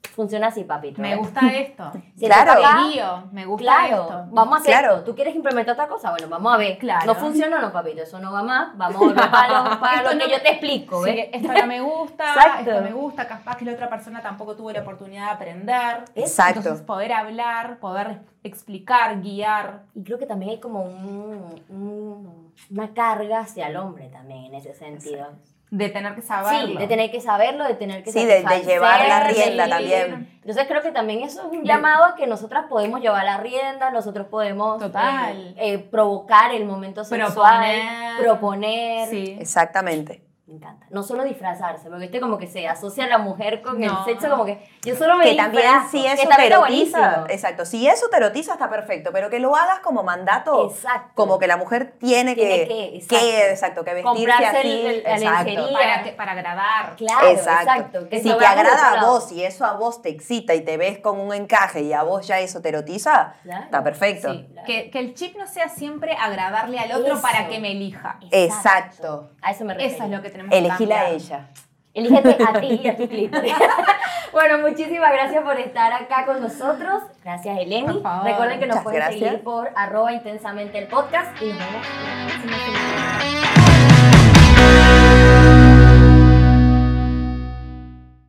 funciona así, papito. Me ¿eh? gusta esto. Si Claro. Lío, me gusta Claro, esto. vamos a hacer Claro. esto. ¿Tú quieres implementar otra cosa? Bueno, vamos a ver. Claro. No funciona, no, papito, eso no va más. Vamos a volver para lo, para Esto lo que no- yo te explico, Sí, ¿ves? esto no me gusta, Exacto. esto me gusta, capaz que la otra persona tampoco tuvo la oportunidad de aprender. Exacto. Entonces poder hablar, poder explicar, guiar. Y creo que también hay como un, un- una carga hacia el hombre también en ese sentido. De tener que saberlo. Sí, de tener que saberlo, de tener que Sí, de- llevar la rienda también. Entonces creo que también eso es un llamado a que nosotras podemos llevar la rienda, nosotros podemos Total. eh, eh, provocar el momento sexual, Proponer. proponer. Sí. Exactamente. Me encanta. No solo disfrazarse, porque este como que se asocia a la mujer con No. el sexo, como que yo solo me Que también disfrazo, que eso te erotiza, exacto, si eso te erotiza está perfecto, pero que lo hagas como mandato, Exacto. como que la mujer tiene, Tiene que, que, exacto. que, exacto, que vestirse Comprarse así, el- el- la exacto. lencería. Para, que- para agradar. Claro, exacto. exacto. que si te agrada a vos y eso a vos te excita y te ves con un encaje y a vos ya eso te erotiza, Claro. está perfecto. Sí, claro. Que, que el chip no sea siempre agradarle al otro Eso. para que me elija. Exacto. A eso me refiero. Eso es lo que tenemos que Elegíla a cambiar. ella. Elígete a ti y a tu clítoris. bueno, muchísimas gracias por estar acá con nosotros. Gracias, Eleni. Recuerden que nos Muchas pueden gracias. seguir por arroba intensamente el podcast y nos vemos.